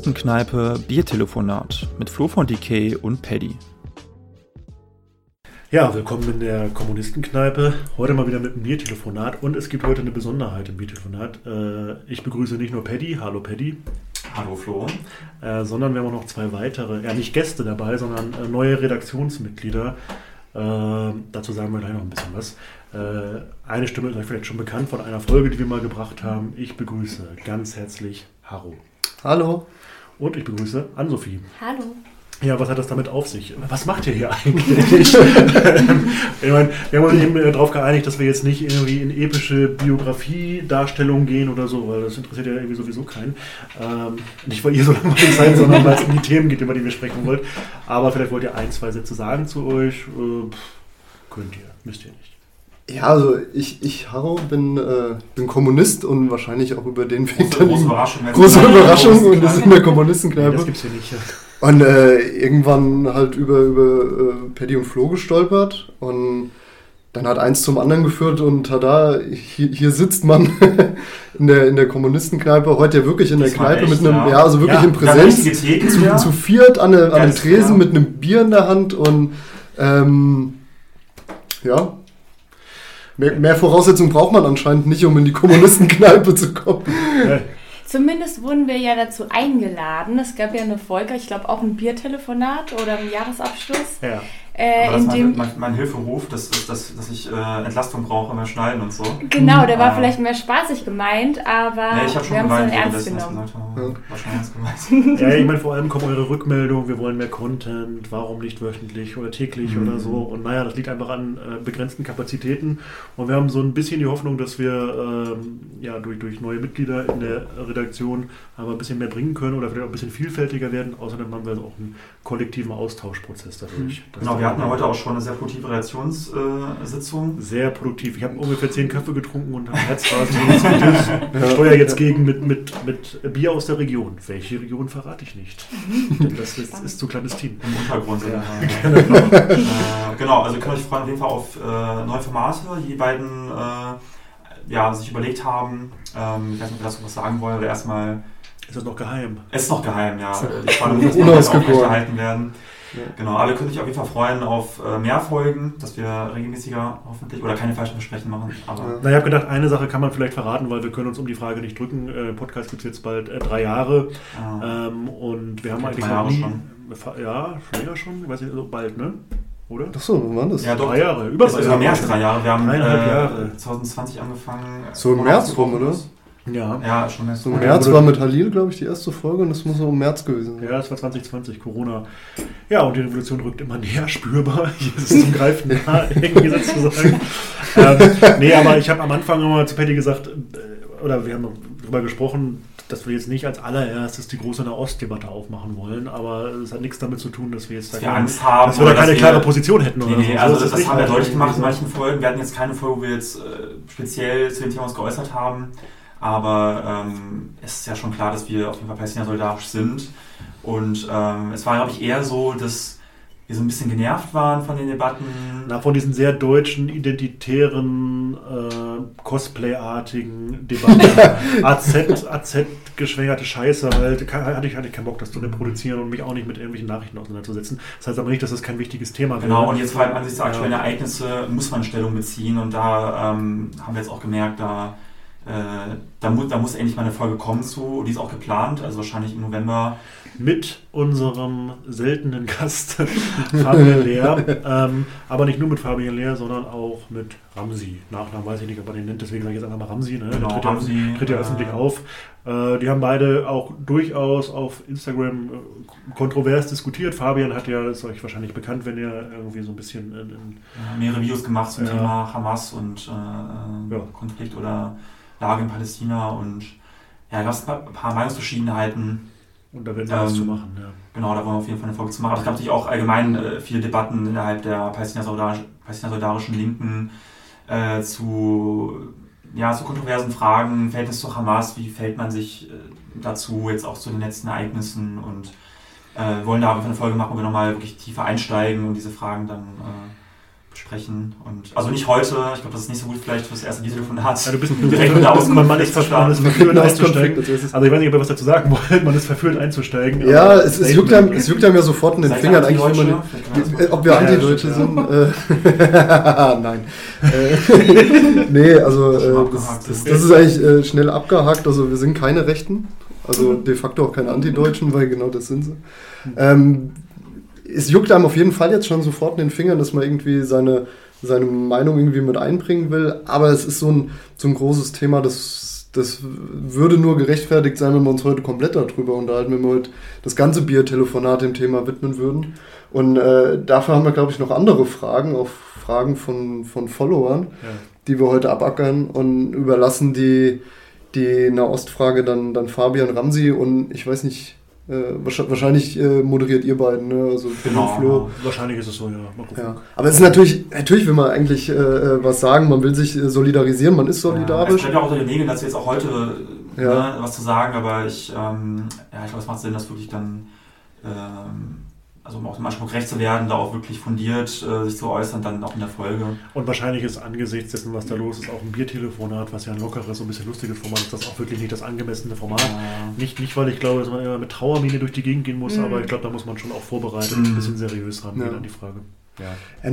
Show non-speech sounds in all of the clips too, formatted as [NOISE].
Kommunistenkneipe Biertelefonat mit Flo von DK und Paddy. Ja, willkommen in der Kommunistenkneipe. Heute mal wieder mit einem Biertelefonat und es gibt heute eine Besonderheit im Biertelefonat. Äh, ich begrüße nicht nur Paddy, hallo Paddy. Hallo Flo. Äh, sondern wir haben auch noch zwei weitere, ja nicht Gäste dabei, sondern äh, neue Redaktionsmitglieder. dazu sagen wir gleich noch ein bisschen was. eine Stimme ist euch vielleicht schon bekannt von einer Folge, die wir mal gebracht haben. Ich begrüße ganz herzlich Haro. Hallo. Und ich begrüße Ann-Sophie. Hallo. Ja, was hat das damit auf sich? Was macht ihr hier eigentlich? [LAUGHS] ich meine, wir haben uns eben äh, darauf geeinigt, dass wir jetzt nicht irgendwie in epische Biografie-Darstellungen gehen oder so, weil das interessiert ja irgendwie sowieso keinen. Ähm, nicht, weil ihr so langweilig seid, sondern weil es um die Themen geht, über die wir sprechen wollt. Aber vielleicht wollt ihr ein, zwei Sätze sagen zu euch. Äh, könnt ihr, müsst ihr nicht. Ja, also ich, ich Harro, bin, äh, bin Kommunist und wahrscheinlich auch über den Weg große, große Überraschung. Große Überraschung und das ist in der Kommunistenkneipe. Nee, das gibt's hier nicht. Ja. Und äh, irgendwann halt über, über äh, Paddy und Flo gestolpert und dann hat eins zum anderen geführt und tada, hier, hier sitzt man [LAUGHS] in der, in der Kommunistenkneipe, heute ja wirklich in der Kneipe echt, mit einem, ja, ja also wirklich ja, in Präsenz, zu, ja. zu viert an, eine, an einem Tresen mit einem Bier in der Hand und ähm, ja, mehr, mehr Voraussetzungen braucht man anscheinend nicht, um in die Kommunistenkneipe zu kommen. Zumindest wurden wir ja dazu eingeladen. Es gab ja eine Folge, ich glaube auch ein Biertelefonat oder ein Jahresabschluss. Ja. Äh, das in mein, mein, Hilferuf, das ist, dass, dass ich äh, Entlastung brauche beim Schneiden und so. Genau, der war äh, vielleicht mehr spaßig gemeint, aber nee, wir haben es dann ernst genommen. Ja. ja, ich meine, vor allem kommen eure Rückmeldungen, wir wollen mehr Content, warum nicht wöchentlich oder täglich mhm. oder so. Und naja, das liegt einfach an äh, begrenzten Kapazitäten. Und wir haben so ein bisschen die Hoffnung, dass wir ähm, ja, durch, durch neue Mitglieder in der Redaktion aber ein bisschen mehr bringen können oder vielleicht auch ein bisschen vielfältiger werden. Außerdem haben wir auch einen kollektiven Austauschprozess dadurch. Mhm. Genau, wir hatten heute auch schon eine sehr produktive Redaktionssitzung. Äh, sehr produktiv. Ich habe ungefähr zehn Kaffee getrunken und am Herzrasen [LAUGHS] Ich steuere jetzt gegen mit, mit, mit Bier aus der Region. Welche Region verrate ich nicht. Denn das ist, ist zu kleines Team. Im Untergrund. Ja. genau. [LAUGHS] äh, genau, also könnt euch freuen auf jeden Fall auf äh, neue Formate. Die beiden äh, ja, sich überlegt haben, ähm, ich weiß nicht, ob wir dazu was sagen wollen, aber erstmal ist das noch geheim? Es ist noch geheim, ja. Die Spannung muss noch aufrechterhalten werden. Ja. Genau, alle können sich auf jeden Fall freuen auf äh, mehr Folgen, dass wir regelmäßiger hoffentlich oder keine falschen Versprechen machen. Aber ja. Na, ich habe gedacht, eine Sache kann man vielleicht verraten, weil wir können uns um die Frage nicht drücken. Äh, Podcast gibt es jetzt bald äh, drei Jahre. Ah. Ähm, und wir haben eigentlich drei Jahre nie, schon. Ja, länger schon, ich weiß nicht, so bald, ne? Oder? Ach so, wann war das? Ja, doch. Drei Jahre, über drei Jahre. mehr als drei Jahre. Wir haben äh, Jahre. 2020 angefangen. So im März rum, oder? Ja. Ja, schon erst. So Im März war mit Halil, glaube ich, die erste Folge und das muss so im März gewesen sein. Ja, das war 2020, Corona. Ja, und die Revolution rückt immer näher spürbar. [LAUGHS] Hier ist es zum Greifen [LAUGHS] nah, irgendwie sozusagen. ähm, nee, aber ich habe am Anfang immer zu Patty gesagt, äh, oder wir haben darüber gesprochen, dass wir jetzt nicht als allererstes die große Nahostdebatte aufmachen wollen, aber es hat nichts damit zu tun, dass wir jetzt dass da wir Angst haben, dass wir da keine klare Position hätten. Nee, nee, so. also das, das haben wir deutlich gemacht in manchen Folgen. Wir hatten jetzt keine Folge, wo wir jetzt äh, speziell zu dem Thema uns geäußert haben. Aber ähm, es ist ja schon klar, dass wir auf jeden Fall palästina solidarisch sind. Und ähm, es war, glaube ich, eher so, dass wir so ein bisschen genervt waren von den Debatten. Na, von diesen sehr deutschen, identitären, äh, Cosplay-artigen Debatten. [LAUGHS] AZ, AZ geschwängerte Scheiße halt. Hatte ich, hatte ich keinen Bock, das zu reproduzieren und mich auch nicht mit irgendwelchen Nachrichten auseinanderzusetzen. Das heißt aber nicht, dass das kein wichtiges Thema wäre. Genau, und jetzt vor allem angesichts der aktuellen ja. Ereignisse muss man Stellung beziehen und da ähm, haben wir jetzt auch gemerkt, da äh, da, mu da muss endlich mal eine Folge kommen zu, die ist auch geplant, also wahrscheinlich im November. Mit unserem seltenen Gast [LAUGHS] Fabian Lehr. ähm, aber nicht nur mit Fabian Lehr, sondern auch mit Ramsi. Nachnamen weiß ich nicht, ob man den nennt, deswegen sage ich jetzt einfach mal Ramsi. Ne? Genau, tritt, Ramsi, ja, tritt ja äh, öffentlich auf. Äh, die haben beide auch durchaus auf Instagram äh, kontrovers diskutiert. Fabian hat ja, ist euch wahrscheinlich bekannt, wenn ihr irgendwie so ein bisschen in, in ja, mehrere Videos gemacht zum Thema Hamas und äh, äh, Konflikt oder Lage in Palästina und ja, gab es ein paar Meinungsverschiedenheiten. Und da werden wir ähm, was zu machen, ja. Genau, da wollen wir auf jeden Fall eine Folge zu machen. Aber es gab natürlich auch allgemein äh, viele Debatten innerhalb der palästina-solidarischen Linken äh, zu, ja, zu kontroversen Fragen, Verhältnis zu Hamas, wie fällt man sich äh, dazu, jetzt auch zu den letzten Ereignissen und äh, wollen da auf jeden Fall eine Folge machen, wo wir nochmal wirklich tiefer einsteigen und diese Fragen dann äh, sprechen. Und, also nicht heute, ich glaube, das ist nicht so gut vielleicht fürs erste Videotelefonat. Ja, du bist direkt mit der man, man, ist Auskunft man ist verführt einzusteigen. Auskunft, Also ich weiß nicht, ob ihr was dazu sagen wollt, man ist verführt einzusteigen. Ja, es, es, juckt einem, es juckt einem ja sofort in den Seid Fingern, eigentlich, wenn man, das Ob wir Ja, ja, Antideutsche stimmt, sind? Äh, [LAUGHS] Nein. Äh, [LAUGHS] nee, also äh, das, das, ja. das ist eigentlich äh, schnell abgehakt. Also wir sind keine Rechten. Also Mhm. de facto auch keine Antideutschen, weil genau das sind sie. Ähm, es juckt einem auf jeden Fall jetzt schon sofort in den Fingern, dass man irgendwie seine, seine Meinung irgendwie mit einbringen will. Aber es ist so ein, so ein großes Thema, das, das würde nur gerechtfertigt sein, wenn wir uns heute komplett darüber unterhalten, wenn wir heute das ganze Biertelefonat dem Thema widmen würden. Und äh, dafür haben wir, glaube ich, noch andere Fragen, auch Fragen von, von Followern, Ja. die wir heute abackern und überlassen die, die Nahostfrage dann, dann Fabian Ramsi und ich weiß nicht, wahrscheinlich, wahrscheinlich äh, moderiert ihr beiden, ne? also Flo Genau, Flo. Wahrscheinlich ist es so, ja. Mal gucken. Ja. Aber es ist natürlich, natürlich will man eigentlich äh, äh, was sagen, man will sich äh, solidarisieren, man ist Ja, es solidarisch. bleibt ja auch unter den Nägeln, dass wir jetzt auch heute Ja. ne, was zu sagen, aber ich, ähm, ja, ich glaube, es macht Sinn, dass wirklich dann, ähm, also um auch dem Anspruch gerecht zu werden, da auch wirklich fundiert äh, sich zu äußern, dann auch in der Folge. Und wahrscheinlich ist angesichts dessen, was da los ist, auch ein Biertelefonat, was ja ein lockeres, so ein bisschen lustiges Format ist, das auch wirklich nicht das angemessene Format. Äh, Nicht, nicht, weil ich glaube, dass man immer mit Trauermine durch die Gegend gehen muss, Mhm. aber ich glaube, da muss man schon auch vorbereitet Mhm. ein bisschen seriös rangehen Ja. an die Frage. Ja.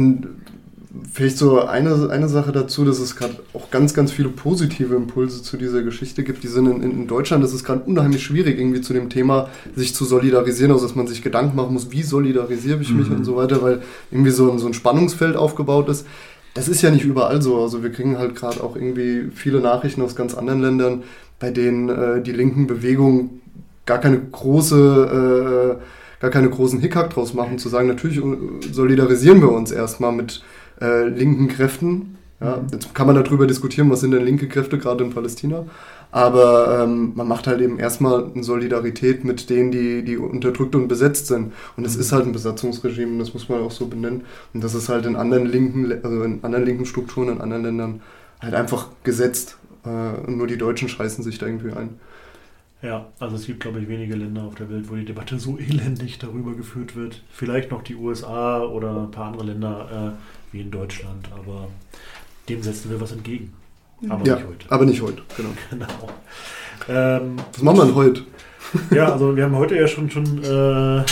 Vielleicht so eine, eine Sache dazu, dass es gerade auch ganz, ganz viele positive Impulse zu dieser Geschichte gibt. Die sind in, in Deutschland, das ist gerade unheimlich schwierig, irgendwie zu dem Thema sich zu solidarisieren, also dass man sich Gedanken machen muss, wie solidarisiere ich mich Mhm. und so weiter, weil irgendwie so ein, so ein Spannungsfeld aufgebaut ist. Das ist ja nicht überall so. Also wir kriegen halt gerade auch irgendwie viele Nachrichten aus ganz anderen Ländern, bei denen äh, die linken Bewegungen gar keine große, äh, gar keine großen Hickhack draus machen, zu sagen, natürlich äh, solidarisieren wir uns erstmal mit äh, linken Kräften. Ja, jetzt kann man darüber diskutieren, was sind denn linke Kräfte gerade in Palästina. Aber ähm, man macht halt eben erstmal eine Solidarität mit denen, die, die unterdrückt und besetzt sind. Und es ist halt ein Besatzungsregime, und das muss man auch so benennen. Und das ist halt in anderen linken, also in anderen linken Strukturen, in anderen Ländern halt einfach gesetzt. Äh, und nur die Deutschen scheißen sich da irgendwie ein. Ja, also es gibt, glaube ich, wenige Länder auf der Welt, wo die Debatte so elendig darüber geführt wird. Vielleicht noch die USA oder ein paar andere Länder äh, wie in Deutschland, aber dem setzen wir was entgegen. Aber ja, nicht heute. aber nicht heute, genau. [LAUGHS] Genau. Ähm, Was machen wir denn heute? ja, also wir haben heute ja schon, schon äh,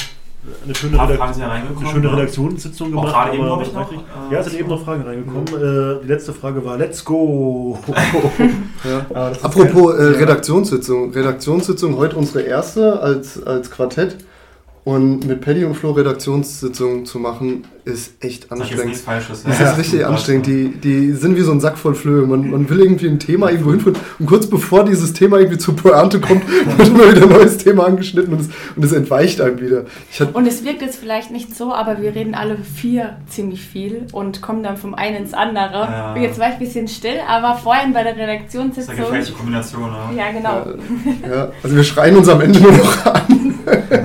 eine schöne, ein paar Redak Fragen sind ja reingekommen. eine schöne ne? Redaktionssitzung Auch gemacht. gerade eben, glaube ich, noch. äh, Ja, es sind eben noch Fragen reingekommen. Äh, die letzte Frage war Let's go! [LAUGHS] Ja. Apropos äh. Redaktionssitzung. Redaktionssitzung, heute unsere erste als, als Quartett. Und mit Paddy und Flo Redaktionssitzung zu machen, ist echt anstrengend. Falsches. Das ja. ist richtig Ja. anstrengend. Die, die sind wie so ein Sack voll Flöhe. Man, man will irgendwie ein Thema irgendwo hinführen. Und kurz bevor dieses Thema irgendwie zur Pointe kommt, [LAUGHS] wird immer wieder ein neues Thema angeschnitten und es, und es entweicht einem wieder. Und es wirkt jetzt vielleicht nicht so, aber wir reden alle vier ziemlich viel und kommen dann vom einen ins andere. Ja. Jetzt war ich ein bisschen still, aber vorhin bei der Das ist eine Redaktionssitzung. gefährliche Kombination. Ne? Ja, genau. ja, also wir schreien uns am Ende nur noch an.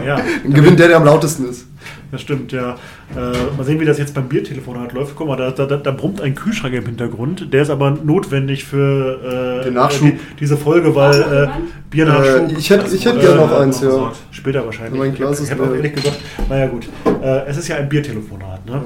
Ja, gewinnt der, der am lautesten ist. Das stimmt, ja. Äh, mal sehen, wie das jetzt beim Biertelefonat läuft. Guck mal, da, da, da, da brummt ein Kühlschrank im Hintergrund. Der ist aber notwendig für äh, Den Nachschub. die, diese Folge, weil äh, Biernachschub. Äh, ich hätte ich hätte Äh, gerne noch äh, eins, ja. Später wahrscheinlich. Mein Glas ich ist habe auch ehrlich gesagt, naja gut. Äh, es ist ja ein Biertelefonat, ne?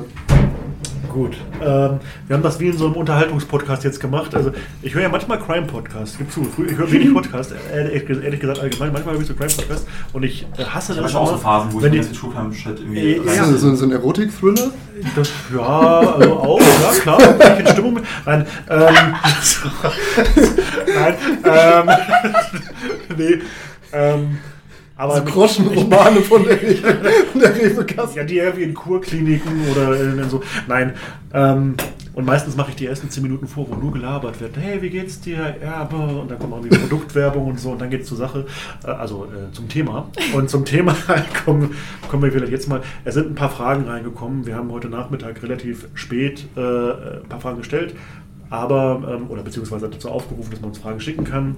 Gut. Ähm, wir haben das wie in so einem Unterhaltungspodcast jetzt gemacht. Also ich höre ja manchmal Crime-Podcasts. Gib zu. Ich höre wenig [LAUGHS] Podcasts, äh, ehrlich, ehrlich gesagt allgemein. Manchmal höre ich so Crime-Podcasts und ich äh, hasse Ich das auch so Phasen, wo ich wenn mir die, jetzt mit Schulkampf-Shit Äh, irgendwie. ja. Das ist so, so ein Erotik-Thriller. das, ja, also auch, ja klar, wenn ich in Stimmung bin. Nein, ähm, [LAUGHS] nein, ähm, [LAUGHS] nee, ähm, aber Also Groschenromane von der, [LAUGHS] der Rewe-Kasse. Ja, die irgendwie in Kurkliniken oder in, in so. Nein. Ähm, und meistens mache ich die ersten 10 Minuten vor, wo nur gelabert wird. Hey, wie geht's dir? Ja. Und dann kommt auch irgendwie Produktwerbung und so und dann geht's zur Sache. Äh, also äh, zum Thema. Und zum Thema [LAUGHS] kommen, kommen wir vielleicht jetzt mal. Es sind ein paar Fragen reingekommen. Wir haben heute Nachmittag relativ spät äh, ein paar Fragen gestellt. Aber, ähm, oder beziehungsweise dazu aufgerufen, dass man uns Fragen schicken kann.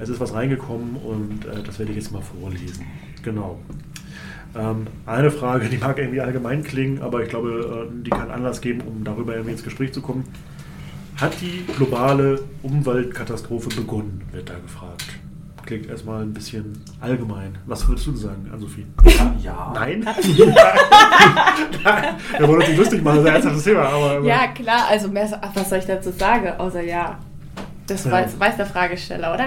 Es ist was reingekommen und äh, das werde ich jetzt mal vorlesen. Genau. Ähm, eine Frage, die mag irgendwie allgemein klingen, aber ich glaube, äh, die kann Anlass geben, um darüber irgendwie ins Gespräch zu kommen. Hat die globale Umweltkatastrophe begonnen, wird da gefragt. klingt erstmal ein bisschen allgemein. Was würdest du sagen, Ann-Sophie? Ja. [LAUGHS] [LAUGHS] ja. Nein? Nein. Wir wollen uns nicht lustig machen, das ist ein ernsthaftes Thema. Aber, Ja, klar, also mehr, so- ach, was soll ich dazu sagen, außer ja. Das Ja. weiß, weiß der Fragesteller, oder?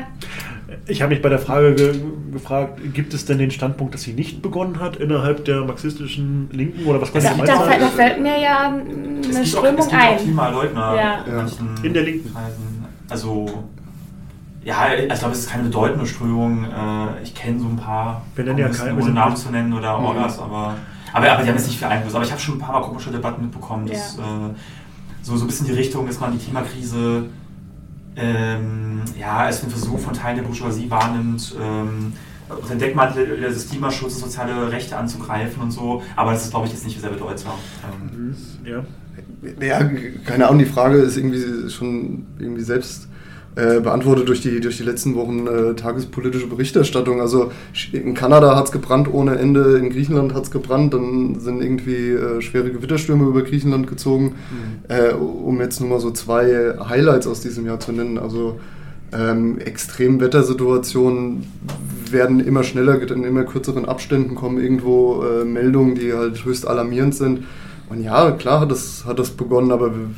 Ich habe mich bei der Frage ge gefragt, gibt es denn den Standpunkt, dass sie nicht begonnen hat innerhalb der marxistischen Linken oder was kann Es Da, ich gibt da, auch- fällt- da fällt mir ja Es eine gibt auch, es Strömung gibt auch ein. Klimaleugner Ja. in manchen In der Linken. Kreisen. Also, ja, also ich glaube, es ist keine bedeutende Strömung. Äh, Ich kenne so ein paar, Wir nennen ja keine- ohne Namen zu nennen oder Mhm. Orgas, aber, aber, aber die haben jetzt nicht viel Einfluss. Aber ich habe schon ein paar Mal komische Debatten mitbekommen, dass Ja. äh, so, so ein bisschen die Richtung, dass man die Klimakrise ähm, ja, als einen Versuch von Teilen der Bourgeoisie wahrnimmt, ähm, unter Deckmantel des Klimaschutzes soziale Rechte anzugreifen und so. Aber das ist, glaube ich, jetzt nicht sehr bedeutsam. Ähm, Ja. Ja, keine Ahnung, die Frage ist irgendwie schon irgendwie selbst äh, beantwortet durch die, durch die letzten Wochen äh, tagespolitische Berichterstattung. Also in Kanada hat es gebrannt ohne Ende, in Griechenland hat es gebrannt, dann sind irgendwie äh, schwere Gewitterstürme über Griechenland gezogen, äh, um jetzt nur mal so zwei Highlights aus diesem Jahr zu nennen. Also ähm, Extremwettersituationen werden immer schneller, in immer kürzeren Abständen kommen irgendwo äh, Meldungen, die halt höchst alarmierend sind. Und ja, klar hat das, hat das begonnen, aber wir,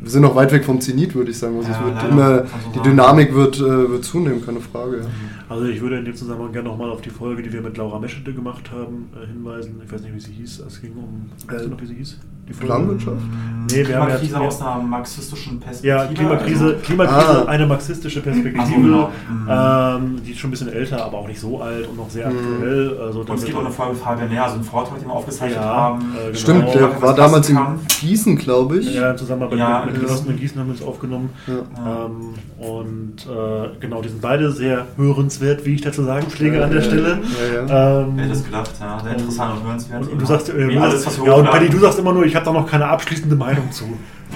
wir sind noch weit weg vom Zenit, würde ich sagen. Also Ja, es wird immer, die. Dynamik wird, äh, wird zunehmen, keine Frage. Ja. Also ich würde in dem Zusammenhang gerne nochmal auf die Folge, die wir mit Laura Meschede gemacht haben, äh, hinweisen. Ich weiß nicht, wie sie hieß. Es ging um, weißt du noch, wie sie hieß? Die Folge? Planwirtschaft? Nee, wir haben Klimakrise ja- aus einer marxistischen Perspektive. Ja, Klimakrise, also- Klimakrise Ah. eine marxistische Perspektive. Ach so, genau. Mhm. ähm, die ist schon ein bisschen älter, aber auch nicht so alt und noch sehr Mhm. aktuell. Also Und es gibt auch eine Folge Fabian Näher, also einen Vortrag, den wir aufgezeichnet Ja, haben. äh, genau. Stimmt, der war damals in. Gießen, glaube ich. Ja, in Zusammenarbeit Ja, mit, mit in Gießen. Haben wir uns aufgenommen. Ja. Ähm, und äh, genau, die sind beide sehr hörenswert, wie ich dazu sagen pflege an der Stelle. Ja, ja. Ähm, hätte das gedacht, ja. Sehr interessant und hörenswert. und, und du sagst, äh, du alles, sagst was wir ja, und. Paddy, du sagst immer nur, ich habe da noch keine abschließende Meinung zu.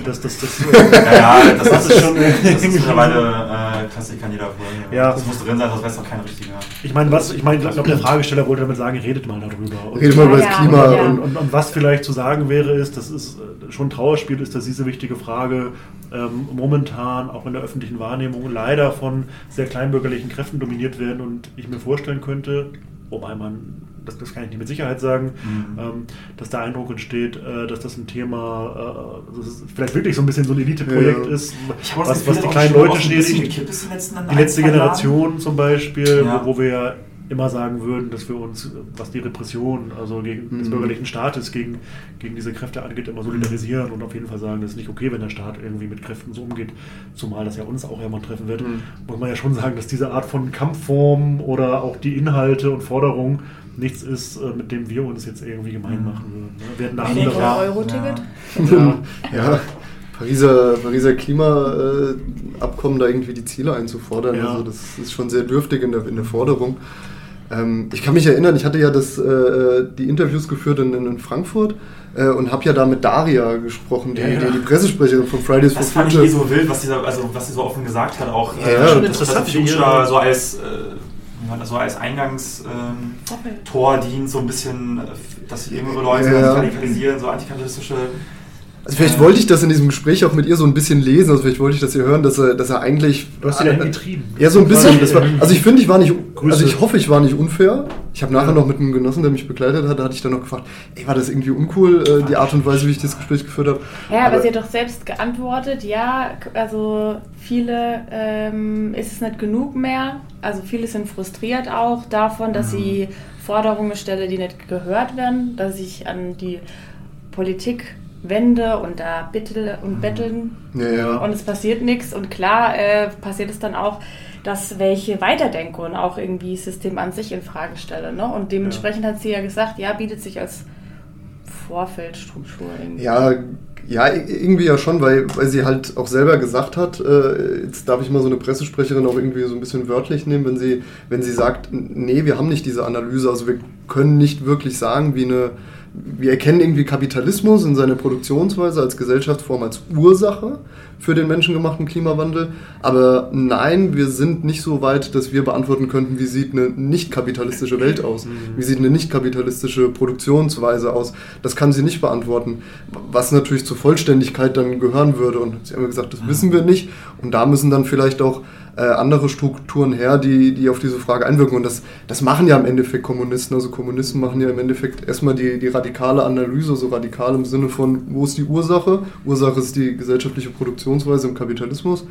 Das, das, das, [LAUGHS] Ja, ja, das, Das ist schon. Das ist mittlerweile äh, jeder Folge. Ja. Das muss drin sein, sonst wäre es doch kein richtiger. Ich meine, was, ich meine, ich glaube, der Fragesteller wollte damit sagen, redet mal darüber. Und, Reden wir über Ja, das ja, Klima ja. und, und und, und was vielleicht zu sagen wäre, ist, das ist äh, schon ein Trauerspiel, ist, dass diese wichtige Frage ähm, momentan auch in der öffentlichen Wahrnehmung leider von sehr kleinbürgerlichen Kräften dominiert werden und ich mir vorstellen könnte, wobei man, das, das kann ich nicht mit Sicherheit sagen, Mhm. ähm, dass der Eindruck entsteht, äh, dass das ein Thema, äh, dass es vielleicht wirklich so ein bisschen so ein Eliteprojekt Ja. ist, was, das was die kleinen Leute letzten Die letzte. Generation zum Beispiel, Ja. wo, wo wir ja immer sagen würden, dass wir uns, was die Repression, also gegen des Mhm. bürgerlichen Staates, gegen, gegen diese Kräfte angeht, immer solidarisieren und auf jeden Fall sagen, das ist nicht okay, wenn der Staat irgendwie mit Kräften so umgeht, zumal das ja uns auch irgendwann treffen wird, Mhm. muss man ja schon sagen, dass diese Art von Kampfform oder auch die Inhalte und Forderungen nichts ist, äh, mit dem wir uns jetzt irgendwie gemein Mhm. machen würden. ne? Wir hätten da andere-. Euro-Ticket? Ja. ja, Pariser, Pariser Klimaabkommen da irgendwie die Ziele einzufordern. Ja. Also das ist schon sehr dürftig in der, in der Forderung. Ähm, ich kann mich erinnern, ich hatte ja das, äh, die Interviews geführt in, in Frankfurt äh, und habe ja da mit Daria gesprochen, die, Ja, ja. die, die Pressesprecherin von Fridays Das for fand ich Future. eh so wild, was, dieser, also, was sie so offen gesagt hat, auch Ja, äh, ja, schon dass das interessant, Future so als, äh, wie man das so als Eingangstor ähm, Tor dient, so ein bisschen, äh, dass jüngere Leute Ja. sich radikalisieren, so antikapitalistische. Also vielleicht wollte ich das in diesem Gespräch auch mit ihr so ein bisschen lesen, also vielleicht wollte ich das ihr hören, dass er, dass er eigentlich... Du hast sie dahin getrieben. Ja, so ein bisschen. Das war, also ich finde, ich war nicht, Grüße. also ich hoffe, ich war nicht unfair. Ich habe nachher Ja. noch mit einem Genossen, der mich begleitet hat, da hatte ich dann noch gefragt, ey, war das irgendwie uncool, äh, die Art und Weise, wie ich das Gespräch geführt habe. Ja, aber, sie hat doch selbst geantwortet, ja, also viele ähm, ist es nicht genug mehr. Also viele sind frustriert auch davon, dass Mhm. sie Forderungen stelle, die nicht gehört werden, dass ich an die Politik wende und da bitte und betteln ja, ja. und es passiert nichts. Und klar äh, passiert es dann auch, dass welche Weiterdenken und auch irgendwie das System an sich in Frage stelle. Ne? Und dementsprechend hat sie ja gesagt, ja, bietet sich als Vorfeldstruktur irgendwie. Ja, ja, irgendwie ja schon, weil, weil sie halt auch selber gesagt hat, äh, jetzt darf ich mal so eine Pressesprecherin auch irgendwie so ein bisschen wörtlich nehmen, wenn sie, wenn sie sagt, nee, wir haben nicht diese Analyse, also wir können nicht wirklich sagen, wie eine, wir erkennen irgendwie Kapitalismus in seiner Produktionsweise als Gesellschaftsform als Ursache für den menschengemachten Klimawandel, aber nein, wir sind nicht so weit, dass wir beantworten könnten, wie sieht eine nicht kapitalistische Welt aus, wie sieht eine nicht kapitalistische Produktionsweise aus, das kann sie nicht beantworten, was natürlich zur Vollständigkeit dann gehören würde. Und sie haben gesagt, das wissen wir nicht. Und da müssen dann vielleicht auch äh, andere Strukturen her, die, die auf diese Frage einwirken. Und das, das machen ja im Endeffekt Kommunisten. Also Kommunisten machen ja im Endeffekt erstmal die, die radikale Analyse, so radikal im Sinne von, wo ist die Ursache? Ursache ist die gesellschaftliche Produktionsweise im Kapitalismus.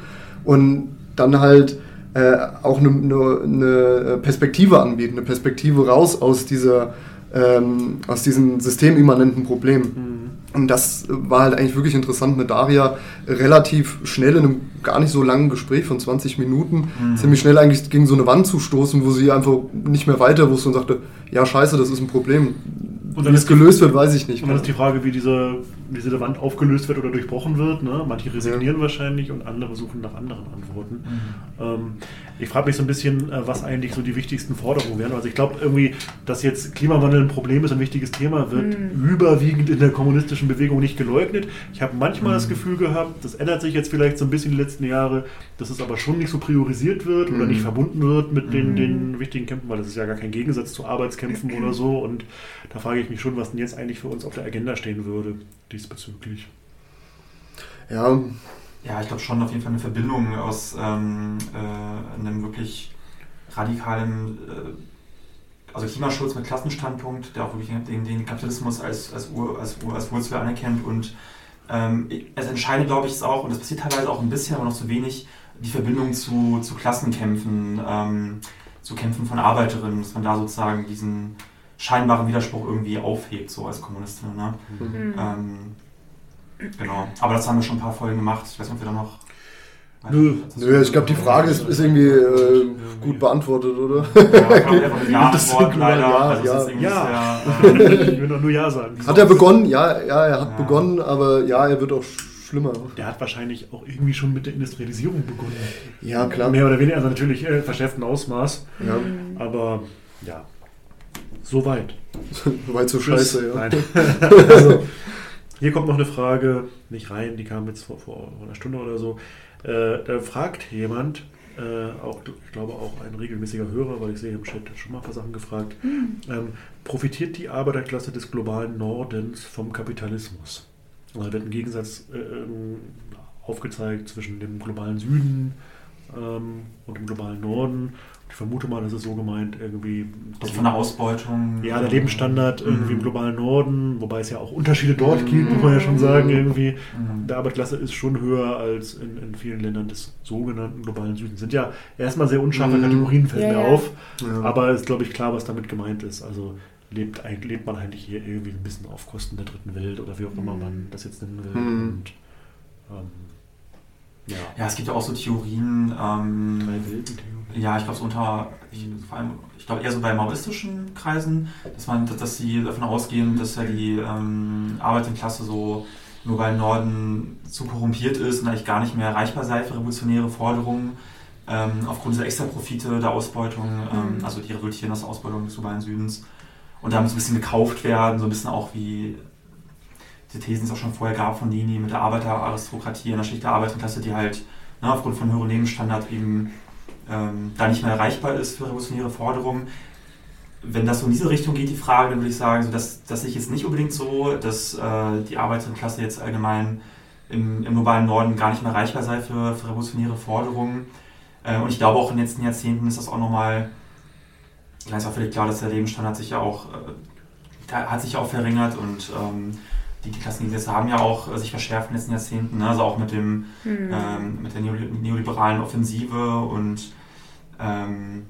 Und dann halt äh, auch eine, eine, eine Perspektive anbieten, eine Perspektive raus aus dieser ähm, aus diesem systemimmanenten Problem. Mhm. Und das war halt eigentlich wirklich interessant, mit Daria relativ schnell in einem gar nicht so langen Gespräch von 20 Minuten mhm. ziemlich schnell eigentlich gegen so eine Wand zu stoßen, wo sie einfach nicht mehr weiter wusste und sagte, ja scheiße, das ist ein Problem. Und wie es gelöst wird, weiß ich nicht. Und dann ist die Frage, wie diese, wie diese Wand aufgelöst wird oder durchbrochen wird. Ne? Manche resignieren ja. wahrscheinlich und andere suchen nach anderen Antworten. Mhm. Ähm, ich frage mich so ein bisschen, äh, was eigentlich so die wichtigsten Forderungen wären. Also ich glaube irgendwie, dass jetzt Klimawandel ein Problem ist, ein wichtiges Thema, wird mhm. überwiegend in der kommunistischen Bewegung nicht geleugnet. Ich habe manchmal mhm. das Gefühl gehabt, das ändert sich jetzt vielleicht so ein bisschen die letzten Jahre, dass es aber schon nicht so priorisiert wird oder nicht mhm. verbunden wird mit den, mhm. den wichtigen Kämpfen, weil das ist ja gar kein Gegensatz zu Arbeitskämpfen oder so. Und da frage ich mich schon, was denn jetzt eigentlich für uns auf der Agenda stehen würde diesbezüglich. Ja, ja, ich glaube schon auf jeden Fall eine Verbindung aus ähm, äh, einem wirklich radikalen, äh, also Klimaschutz mit Klassenstandpunkt, der auch wirklich den, den Kapitalismus als, als, Ur, als, Ur, als Wurzel anerkennt. Und ähm, es entscheidet, glaube ich, ist auch, und das passiert teilweise auch ein bisschen, aber noch zu wenig, die Verbindung zu, zu Klassenkämpfen, ähm, zu Kämpfen von Arbeiterinnen, dass man da sozusagen diesen scheinbaren Widerspruch irgendwie aufhebt, so als Kommunistin. Ne? Mhm. Ähm, Genau. Aber das haben wir schon ein paar Folgen gemacht. Ich weiß nicht, ob wir da noch. Nö, Nö ich glaube, die Frage ist, ist irgendwie äh, gut beantwortet, oder? Ja, ich glaube, einfach ja, [LAUGHS] Antwort, leider. Ja, also ja. ja. Sehr, äh, ich will doch nur Ja sagen. Hat er begonnen? Ja, ja, er hat ja. begonnen, aber ja, er wird auch schlimmer. Der hat wahrscheinlich auch irgendwie schon mit der Industrialisierung begonnen. Ja, klar. Mehr oder weniger, also natürlich äh, verschärften Ausmaß. Ja. Aber ja, so weit. so [LAUGHS] weit so scheiße, ja. Nein. [LAUGHS] also, hier kommt noch eine Frage, nicht rein, die kam jetzt vor, vor einer Stunde oder so. Äh, da fragt jemand, äh, auch, ich glaube auch ein regelmäßiger Hörer, weil ich sehe im Chat schon mal ein paar Sachen gefragt, mhm. ähm, profitiert die Arbeiterklasse des globalen Nordens vom Kapitalismus? Also da wird ein Gegensatz äh, ähm, aufgezeigt zwischen dem globalen Süden ähm, und dem globalen Norden. Ich vermute mal, das ist so gemeint, irgendwie. Also von der Ausbeutung. Ja, der Lebensstandard irgendwie mhm. im globalen Norden, wobei es ja auch Unterschiede dort mhm. gibt, muss man ja schon sagen, irgendwie. Mhm. Der Arbeitsklasse ist schon höher als in, in, vielen Ländern des sogenannten globalen Südens. Sind ja erstmal sehr unscharfe mhm. Kategorien, fällt ja, mir ja. auf. Ja. Aber ist, glaube ich, klar, was damit gemeint ist. Also lebt, lebt man eigentlich hier irgendwie ein bisschen auf Kosten der dritten Welt oder wie auch immer man das jetzt nennen will. Mhm. Und ähm, ja. ja, es gibt ja auch so Theorien. Ähm, Drei Welten-Theorien. Ja, ich glaube so unter, ich, vor allem, ich glaube eher so bei maoistischen Kreisen, dass man, dass sie davon ausgehen, dass ja die ähm, Arbeiterklasse so nur beim Norden zu korrumpiert ist und eigentlich gar nicht mehr erreichbar sei für revolutionäre Forderungen. Ähm, aufgrund dieser Extraprofite der Ausbeutung, ähm, mhm. also die resultieren aus der Ausbeutung des globalen Südens. Und da muss ein bisschen gekauft werden, so ein bisschen auch wie diese Thesen es auch schon vorher gab von Nini mit der Arbeiteraristokratie in der Schicht der Arbeiterklasse, die halt ne, aufgrund von höheren Lebensstandard eben ähm, da nicht mehr erreichbar ist für revolutionäre Forderungen. Wenn das so in diese Richtung geht, die Frage, dann würde ich sagen, so dass, dass ich jetzt nicht unbedingt so, dass äh, die Arbeiterklasse jetzt allgemein im, im, globalen Norden gar nicht mehr erreichbar sei für, für revolutionäre Forderungen. Äh, und ich glaube auch in den letzten Jahrzehnten ist das auch nochmal, ja, ist auch völlig klar, dass der Lebensstandard sich ja auch, äh, hat sich auch verringert und ähm, die, Klassengesetze haben ja auch äh, sich verschärft in den letzten Jahrzehnten, ne? also auch mit, dem, mhm. ähm, mit der neoliberalen Offensive und ähm,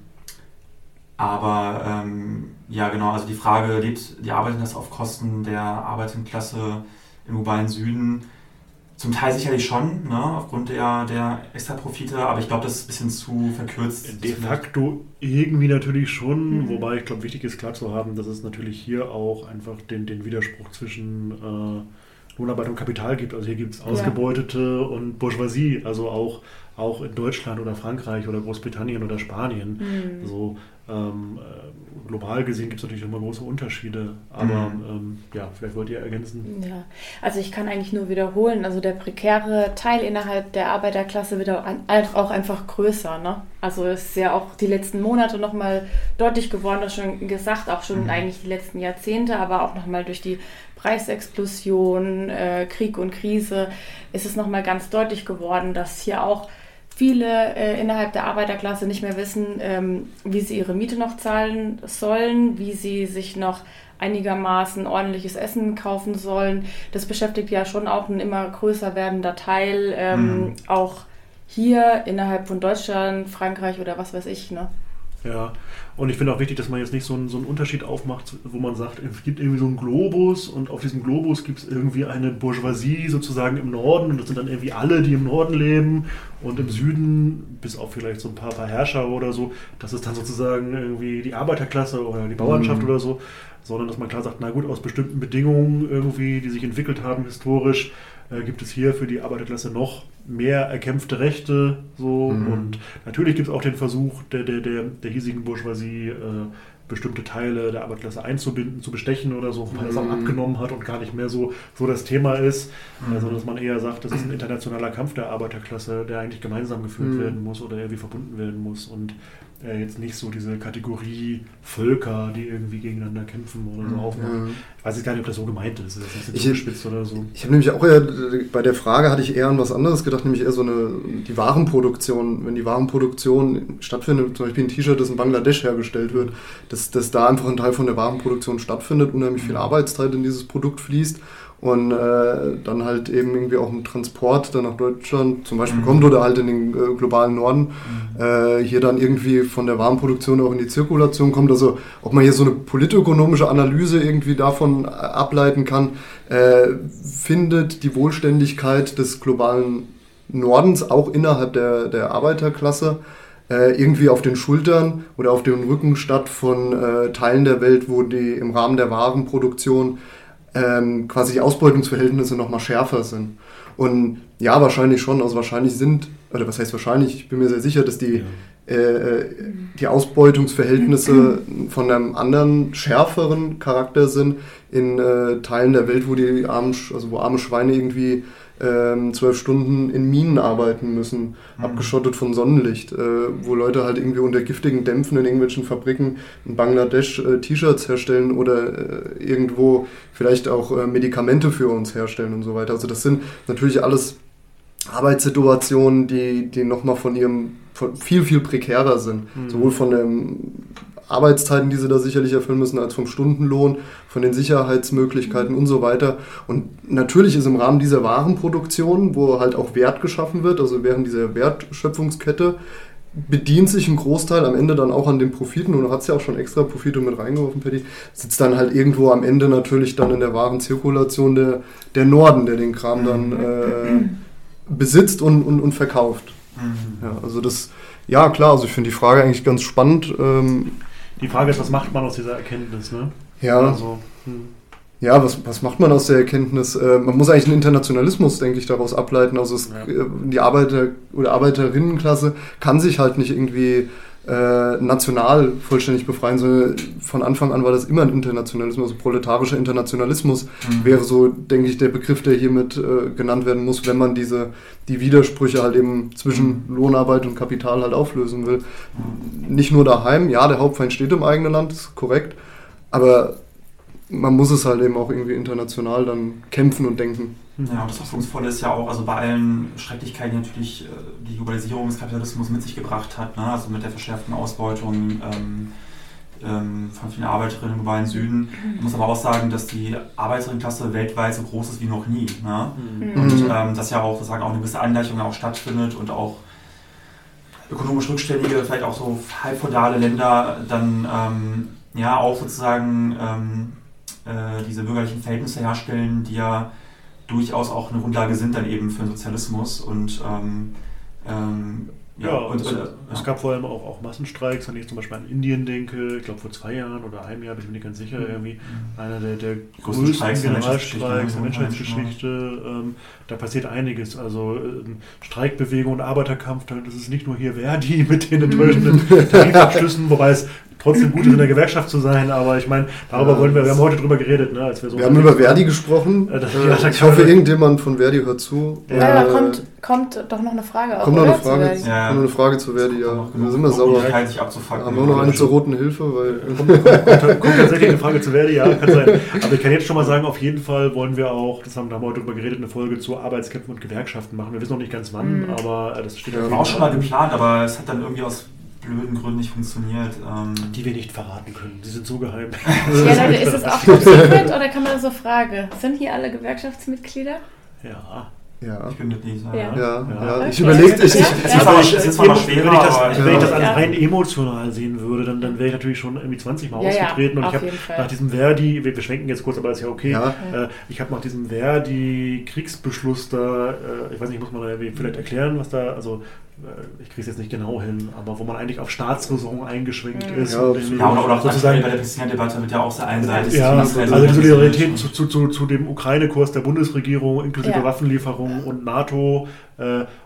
aber ähm, ja genau, also die Frage, lebt die Arbeiterklasse auf Kosten der Arbeiterklasse im urbanen Süden? Zum Teil sicherlich schon, ne, aufgrund der, der Extraprofite, aber ich glaube, das ist ein bisschen zu verkürzt. De facto irgendwie natürlich schon, mhm. wobei ich glaube, wichtig ist klar zu haben, dass es natürlich hier auch einfach den, den Widerspruch zwischen äh, Lohnarbeit und Kapital gibt. Also hier gibt es Ausgebeutete ja. und Bourgeoisie, also auch, auch in Deutschland oder Frankreich oder Großbritannien oder Spanien. Mhm. So, ähm, äh, global gesehen gibt es natürlich immer große Unterschiede, aber mhm. ähm, ja, vielleicht wollt ihr ergänzen. Ja, also ich kann eigentlich nur wiederholen, also der prekäre Teil innerhalb der Arbeiterklasse wird auch einfach größer. Ne? Also ist ja auch die letzten Monate nochmal deutlich geworden, das schon gesagt, auch schon mhm. eigentlich die letzten Jahrzehnte, aber auch nochmal durch die Preisexplosion, äh, Krieg und Krise ist es nochmal ganz deutlich geworden, dass hier auch viele äh, innerhalb der Arbeiterklasse nicht mehr wissen, ähm, wie sie ihre Miete noch zahlen sollen, wie sie sich noch einigermaßen ordentliches Essen kaufen sollen. Das beschäftigt ja schon auch ein immer größer werdender Teil, ähm, mhm. auch hier innerhalb von Deutschland, Frankreich oder was weiß ich. Ne? Ja, und ich finde auch wichtig, dass man jetzt nicht so einen, so einen Unterschied aufmacht, wo man sagt, es gibt irgendwie so einen Globus und auf diesem Globus gibt es irgendwie eine Bourgeoisie sozusagen im Norden und das sind dann irgendwie alle, die im Norden leben und im Süden, bis auf vielleicht so ein paar, paar Herrscher oder so, das ist dann sozusagen irgendwie die Arbeiterklasse oder die Bauernschaft mhm. oder so, sondern dass man klar sagt, na gut, aus bestimmten Bedingungen irgendwie, die sich entwickelt haben historisch, äh, gibt es hier für die Arbeiterklasse noch mehr erkämpfte Rechte. So. Mhm. Und natürlich gibt es auch den Versuch der, der, der, der hiesigen Bourgeoisie, äh, bestimmte Teile der Arbeiterklasse einzubinden, zu bestechen oder so, weil es auch mhm. abgenommen hat und gar nicht mehr so, so das Thema ist. Mhm. Also dass man eher sagt, das ist ein internationaler Kampf der Arbeiterklasse, der eigentlich gemeinsam geführt mhm. werden muss oder irgendwie verbunden werden muss. Und äh, jetzt nicht so diese Kategorie Völker, die irgendwie gegeneinander kämpfen oder so mhm. aufmachen. Ich weiß jetzt gar nicht, ob das so gemeint ist. Ist nicht zugespitzt oder so. Ich habe nämlich auch eher, bei der Frage hatte ich eher an was anderes gedacht, nämlich eher so eine, die Warenproduktion. Wenn die Warenproduktion stattfindet, zum Beispiel ein T-Shirt, das in Bangladesch hergestellt wird, dass, dass da einfach ein Teil von der Warenproduktion stattfindet, unheimlich viel mhm. Arbeitszeit in dieses Produkt fließt und äh, dann halt eben irgendwie auch ein Transport dann nach Deutschland zum Beispiel mhm. kommt oder halt in den äh, globalen Norden mhm. äh, hier dann irgendwie von der Warenproduktion auch in die Zirkulation kommt. Also ob man hier so eine politökonomische Analyse irgendwie davon äh, ableiten kann, äh, findet die Wohlständigkeit des globalen Nordens auch innerhalb der, der Arbeiterklasse äh, irgendwie auf den Schultern oder auf dem Rücken statt von Teilen der Welt, wo die im Rahmen der Warenproduktion ähm, quasi die Ausbeutungsverhältnisse nochmal schärfer sind. Und ja, wahrscheinlich schon. Also wahrscheinlich sind, oder was heißt wahrscheinlich, ich bin mir sehr sicher, dass die, ja. äh, die Ausbeutungsverhältnisse von einem anderen, schärferen Charakter sind in äh, Teilen der Welt, wo die armen, also wo arme Schweine irgendwie zwölf Stunden in Minen arbeiten müssen, mhm. abgeschottet von Sonnenlicht, äh, wo Leute halt irgendwie unter giftigen Dämpfen in irgendwelchen Fabriken in Bangladesch äh, T-Shirts herstellen oder äh, irgendwo vielleicht auch äh, Medikamente für uns herstellen und so weiter. Also das sind natürlich alles Arbeitssituationen, die, die nochmal von ihrem von viel, viel prekärer sind. Mhm. Sowohl von dem Arbeitszeiten, die sie da sicherlich erfüllen müssen, als vom Stundenlohn, von den Sicherheitsmöglichkeiten und so weiter. Und natürlich ist im Rahmen dieser Warenproduktion, wo halt auch Wert geschaffen wird, also während dieser Wertschöpfungskette, bedient sich ein Großteil am Ende dann auch an den Profiten und du hast ja auch schon extra Profite mit reingeworfen, Patty, sitzt dann halt irgendwo am Ende natürlich dann in der Warenzirkulation der, der Norden, der den Kram dann äh, besitzt und, und, und verkauft. Mhm. Ja, also das, ja klar, also ich finde die Frage eigentlich ganz spannend. Ähm, die Frage ist, was macht man aus dieser Erkenntnis, ne? Ja. Also, hm. Ja, was, was macht man aus der Erkenntnis? Äh, man muss eigentlich einen Internationalismus, denke ich, daraus ableiten. Also es, ja. Äh, die Arbeiter- oder Arbeiterinnenklasse kann sich halt nicht irgendwie äh, national vollständig befreien, sondern von Anfang an war das immer ein Internationalismus, also proletarischer Internationalismus mhm. wäre so, denke ich, der Begriff, der hiermit äh, genannt werden muss, wenn man diese die Widersprüche halt eben zwischen mhm. Lohnarbeit und Kapital halt auflösen will. Mhm. Nicht nur daheim, ja, der Hauptfeind steht im eigenen Land, ist korrekt, aber man muss es halt eben auch irgendwie international dann kämpfen und denken. Ja, und das Hoffnungsvolle ist ja auch, also bei allen Schrecklichkeiten, die natürlich äh, die Globalisierung des Kapitalismus mit sich gebracht hat, ne? also mit der verschärften Ausbeutung ähm, ähm, von vielen Arbeiterinnen im globalen Süden. Man muss aber auch sagen, dass die Arbeiterinnenklasse weltweit so groß ist wie noch nie. Ne? Mhm. Und ähm, dass ja auch, sozusagen auch eine gewisse Angleichung auch stattfindet und auch ökonomisch rückständige, vielleicht auch so halbfeudale Länder dann ähm, ja auch sozusagen ähm, äh, diese bürgerlichen Verhältnisse herstellen, die ja durchaus auch eine Grundlage sind dann eben für den Sozialismus und ähm, ähm, ja, und, es, und, es gab vor allem auch, auch Massenstreiks, wenn ich zum Beispiel an Indien denke, ich glaube vor zwei Jahren oder einem Jahr, bin ich mir nicht ganz sicher, mhm. irgendwie einer der, der größten Streiks Generalstreiks der Menschheitsgeschichte. Ähm, da passiert einiges. Also ähm, Streikbewegung und Arbeiterkampf, das ist nicht nur hier Verdi mit den [LAUGHS] enttäuschenden Tarifabschlüssen, wobei es trotzdem gut ist, in der Gewerkschaft zu sein, aber ich meine, darüber Ja, wollen wir, wir das- haben heute drüber geredet, ne, als wir so. Wir haben über Verdi gesprochen. Äh, das- Äh, ja, ich hoffe, [LAUGHS] irgendjemand von Verdi hört zu. Ja. Ja, da Äh, kommt, kommt doch noch eine Frage auf. kommt noch eine? Zu Frage, Verdi. Ja. kommt noch eine Frage zu Verdi, ja. Da sind wir sauer. Sich abzufucken. Haben wir auch noch eine zur Roten Hilfe, weil. kommt, kommt, kommt tatsächlich eine Frage zu Verdi, ja, kann sein. Aber ich kann jetzt schon mal sagen, auf jeden Fall wollen wir auch, das haben, da haben wir heute drüber geredet, eine Folge zu Arbeitskämpfen und Gewerkschaften machen. Wir wissen noch nicht ganz wann, Mhm. aber äh, das steht Ja. auf War auch schon mal geplant, aber es hat dann irgendwie aus blöden Gründen nicht funktioniert. Ähm, Die wir nicht verraten können. Die sind so geheim. [LAUGHS] Ja, Leute, ist es auch top secret [LAUGHS] oder kann man das so fragen? Sind hier alle Gewerkschaftsmitglieder? Ja. Ja. ich bin Mitglied. Ja. Ja, Ja. ja. Ich Okay. überlege, ich, Ja. ich, Es ist zwar- es ist zwar noch wenn, ich das, aber wenn ich das Ja. Ja. rein emotional sehen würde, dann, dann wäre ich natürlich schon irgendwie 20 Mal Ja, ja, ausgetreten. und auf ich habe nach diesem Verdi, wir, wir schwenken jetzt kurz, aber ist ja okay. Ja. Äh, ich habe nach diesem Verdi-Kriegsbeschluss da, äh, ich weiß nicht, muss man da irgendwie vielleicht erklären, was da, also ich kriege es jetzt nicht genau hin, aber wo man eigentlich auf Staatsräson eingeschwenkt Mhm. ist. Ja, und Ja, oder, auch sozusagen bei der Palästina-Debatte wird ja auch sehr einseitig. ja, also die Solidarität zu, zu, zu, zu dem Ukraine-Kurs der Bundesregierung inklusive Ja. Waffenlieferungen und NATO äh,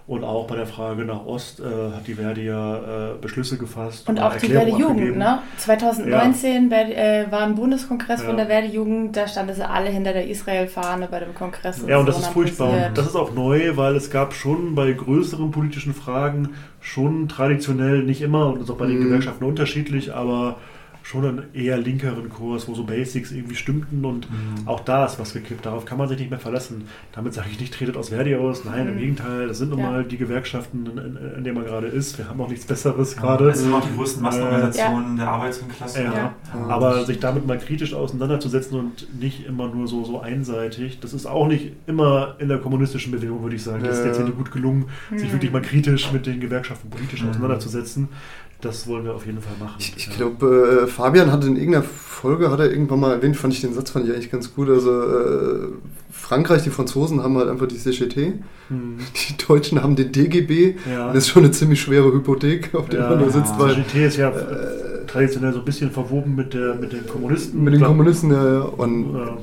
und auch bei der Frage nach Ost äh, hat die Verdi ja äh, Beschlüsse gefasst. Und auch die Verdi-Jugend, ne? 2019 Verdi- äh, war ein Bundeskongress Ja. von der Verdi-Jugend, da standen sie alle hinter der Israel-Fahne bei dem Kongress. Ja, und das so ist furchtbar. passiert. Und das ist auch neu, weil es gab schon bei größeren politischen Fragen schon traditionell, nicht immer, und das ist auch bei den Mhm. Gewerkschaften unterschiedlich, aber schon einen eher linkeren Kurs, wo so Basics irgendwie stimmten und Mhm. auch da ist was gekippt. Darauf kann man sich nicht mehr verlassen. Damit sage ich nicht, tretet aus Verdi aus. Nein, im Mhm. Gegenteil, das sind nun Ja. mal die Gewerkschaften, in, in, in denen man gerade ist. Wir haben auch nichts Besseres Ja, gerade. Es sind auch die größten Massenorganisationen der Arbeitsklasse. Ja. Ja. Aber sich damit mal kritisch auseinanderzusetzen und nicht immer nur so, so einseitig, das ist auch nicht immer in der kommunistischen Bewegung, würde ich sagen. Das ist Ja. jetzt gut gelungen, sich wirklich mal kritisch mit den Gewerkschaften politisch Mhm. auseinanderzusetzen. Das wollen wir auf jeden Fall machen. ich, ich Ja. glaube, äh, Fabian hat in irgendeiner Folge, hat er irgendwann mal erwähnt, fand ich den Satz fand ich eigentlich ganz gut. Also äh, Frankreich, die Franzosen haben halt einfach die CGT, Hm. die Deutschen haben den DGB. Ja. Das ist schon eine ziemlich schwere Hypothek, auf der Ja, man da sitzt, ja. weil CGT ist ja äh, traditionell so ein bisschen verwoben mit, der, mit den Kommunisten. mit den Klar. Kommunisten ja, ja. und Ja.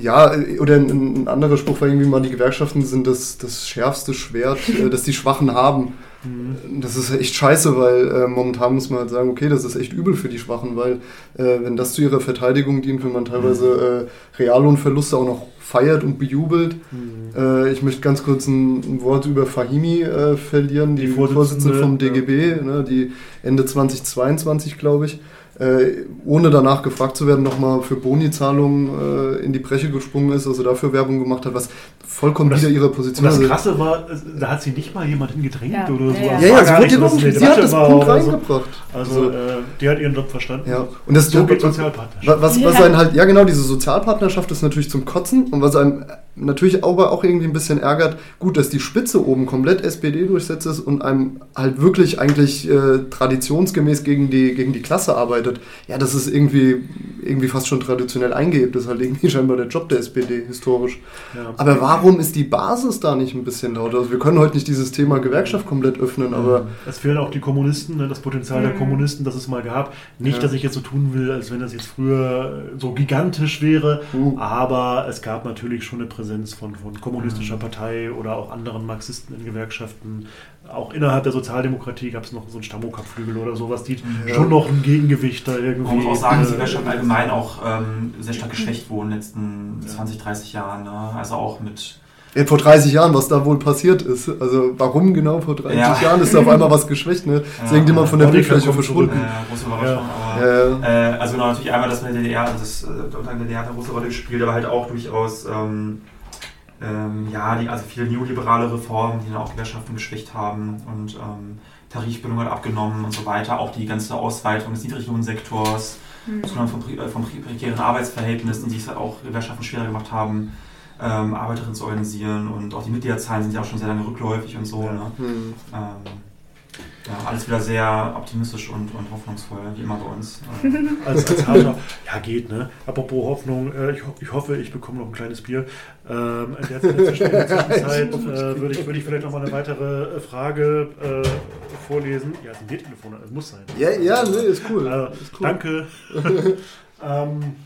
Ja, oder ein, ein anderer Spruch war irgendwie mal, die Gewerkschaften sind das, das schärfste Schwert, [LAUGHS] äh, das die Schwachen haben. Mhm. Das ist echt scheiße, weil äh, momentan muss man halt sagen, okay, das ist echt übel für die Schwachen, weil äh, wenn das zu ihrer Verteidigung dient, wenn man teilweise äh, Reallohnverluste auch noch feiert und bejubelt. Mhm. Äh, ich möchte ganz kurz ein, Wort über Fahimi äh, verlieren, die, Die Vorsitzende, Vorsitzende, vom DGB, ne, die Ende 2022, glaube ich, äh, ohne danach gefragt zu werden, nochmal für Boni-Zahlungen äh, in die Breche gesprungen ist, also dafür Werbung gemacht hat, was vollkommen das- wieder ihre Position das also- Krasse war, da hat sie nicht mal jemand hingedrängt Ja. oder so. Ja, ja. Das Ja, ja, sie, nicht sie hat das Punkt so. reingebracht. Also, äh, die hat ihren Job verstanden. Ja, und das So geht was, Sozialpartnerschaft. was, was Ja. einen halt, ja genau, diese Sozialpartnerschaft ist natürlich zum Kotzen und was einem natürlich aber auch irgendwie ein bisschen ärgert, gut, dass die Spitze oben komplett SPD durchsetzt ist und einem halt wirklich eigentlich äh, traditionsgemäß gegen die, gegen die Klasse arbeitet. Ja, das ist irgendwie, irgendwie fast schon traditionell eingehebt. Das ist halt irgendwie [LAUGHS] scheinbar der Job der SPD historisch. Ja. Aber warum ist die Basis da nicht ein bisschen lauter? Also wir können heute nicht dieses Thema Gewerkschaft komplett öffnen, aber Es fehlen auch die Kommunisten, ne, das Potenzial der Mhm. Kommunisten, das es mal gab. Nicht, Ja. dass ich jetzt so tun will, als wenn das jetzt früher so gigantisch wäre, Mhm. aber es gab natürlich schon eine Präsenz von, von kommunistischer Mhm. Partei oder auch anderen Marxisten in Gewerkschaften. Auch innerhalb der Sozialdemokratie gab es noch so einen Stammokapflügel oder sowas, die Ja. schon noch ein Gegengewicht da irgendwie. Man muss auch sagen, dass die äh, Gewerkschaften allgemein auch ähm, sehr stark geschwächt wurden in den letzten Ja. 20, 30 Jahren. Ne? Also auch mit Ja, vor 30 Jahren, was da wohl passiert ist. Also warum genau vor 30 Ja. Jahren ist da auf einmal was geschwächt, ne? Ist Ja. irgendjemand von der Bildfläche verschwunden. äh, große Überraschung. Aber, Ja. Äh, also genau, natürlich einmal das mit der DDR, das äh, der DDR hat eine große Rolle gespielt, aber halt auch durchaus ähm, ähm, ja, die, also viele neoliberale Reformen, die dann auch Gewerkschaften geschwächt haben und ähm, Tarifbindung hat abgenommen und so weiter. Auch die ganze Ausweitung des Niedriglohnsektors, Hm. Zunahme von, äh, von pre- prekären Arbeitsverhältnissen, die es halt auch Gewerkschaften schwerer gemacht haben, ähm, Arbeiterinnen zu organisieren und auch die Mitgliederzahlen sind ja auch schon sehr lange rückläufig und so. Ne? Hm. Ähm, ja, alles wieder sehr optimistisch und, und hoffnungsvoll, wie immer bei uns. Als, als harter, ja geht, ne? Apropos Hoffnung, äh, ich, ho ich hoffe, ich bekomme noch ein kleines Bier. Ähm, in, der, in der Zwischenzeit [LAUGHS] äh, würde ich, würde ich vielleicht noch mal eine weitere äh, Frage äh, vorlesen. Ja, es ist ein Biertelefon, es muss sein. Ja, ja, nee, ist cool. Also, ist cool. Danke. [LAUGHS] ähm,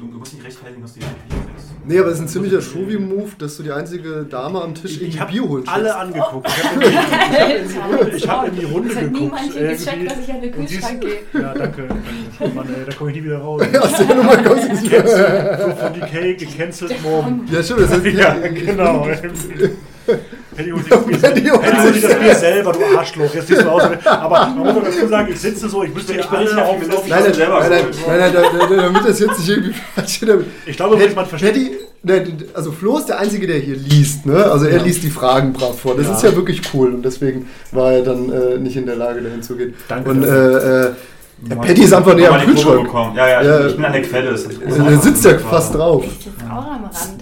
du, du musst nicht rechtfertigen, dass du die Bier trinkst. Nee, aber es ist ein ziemlicher Shovi-Move, dass du die einzige Dame am Tisch ich irgendwie habe Bier holst. alle angeguckt. Ich habe in, die- ich hab in, die Runde- ich hab in die Runde Das geguckt. niemand hier gecheckt, dass ich an den Kühlschrank gehe. Ja, danke. danke. Mann, ey, da komme ich nie wieder raus. Aus der Nummer kommst du nicht Cancel, mehr. so von Decay, gecancelt morgen. Ja, stimmt, das heißt, Ja, genau. Paddy holt sich das Bier Paddy holt Paddy holt sich sich das Bier selber, du Arschloch. Jetzt siehst du aus. Aber man muss auch dazu sagen, ich sitze so, ich müsste Ich echt bin nicht alle auf dem Nein, nein, selber nein, nein, nein, nein, nein, nein, damit das jetzt nicht irgendwie falsch. Ich glaube, Paddy, man versteht. Paddy, nein, also Flo ist der Einzige, der hier liest, ne? Also er Ja. liest die Fragen brav vor. Das Ja. ist ja wirklich cool und deswegen war er dann äh, nicht in der Lage, dahin zu gehen. Danke Und äh, äh, der Paddy ist einfach näher am Kühlschrank. bekommen. Ja, ja, Ja. ich bin an der Quelle. ist- Der sitzt ja fast drauf.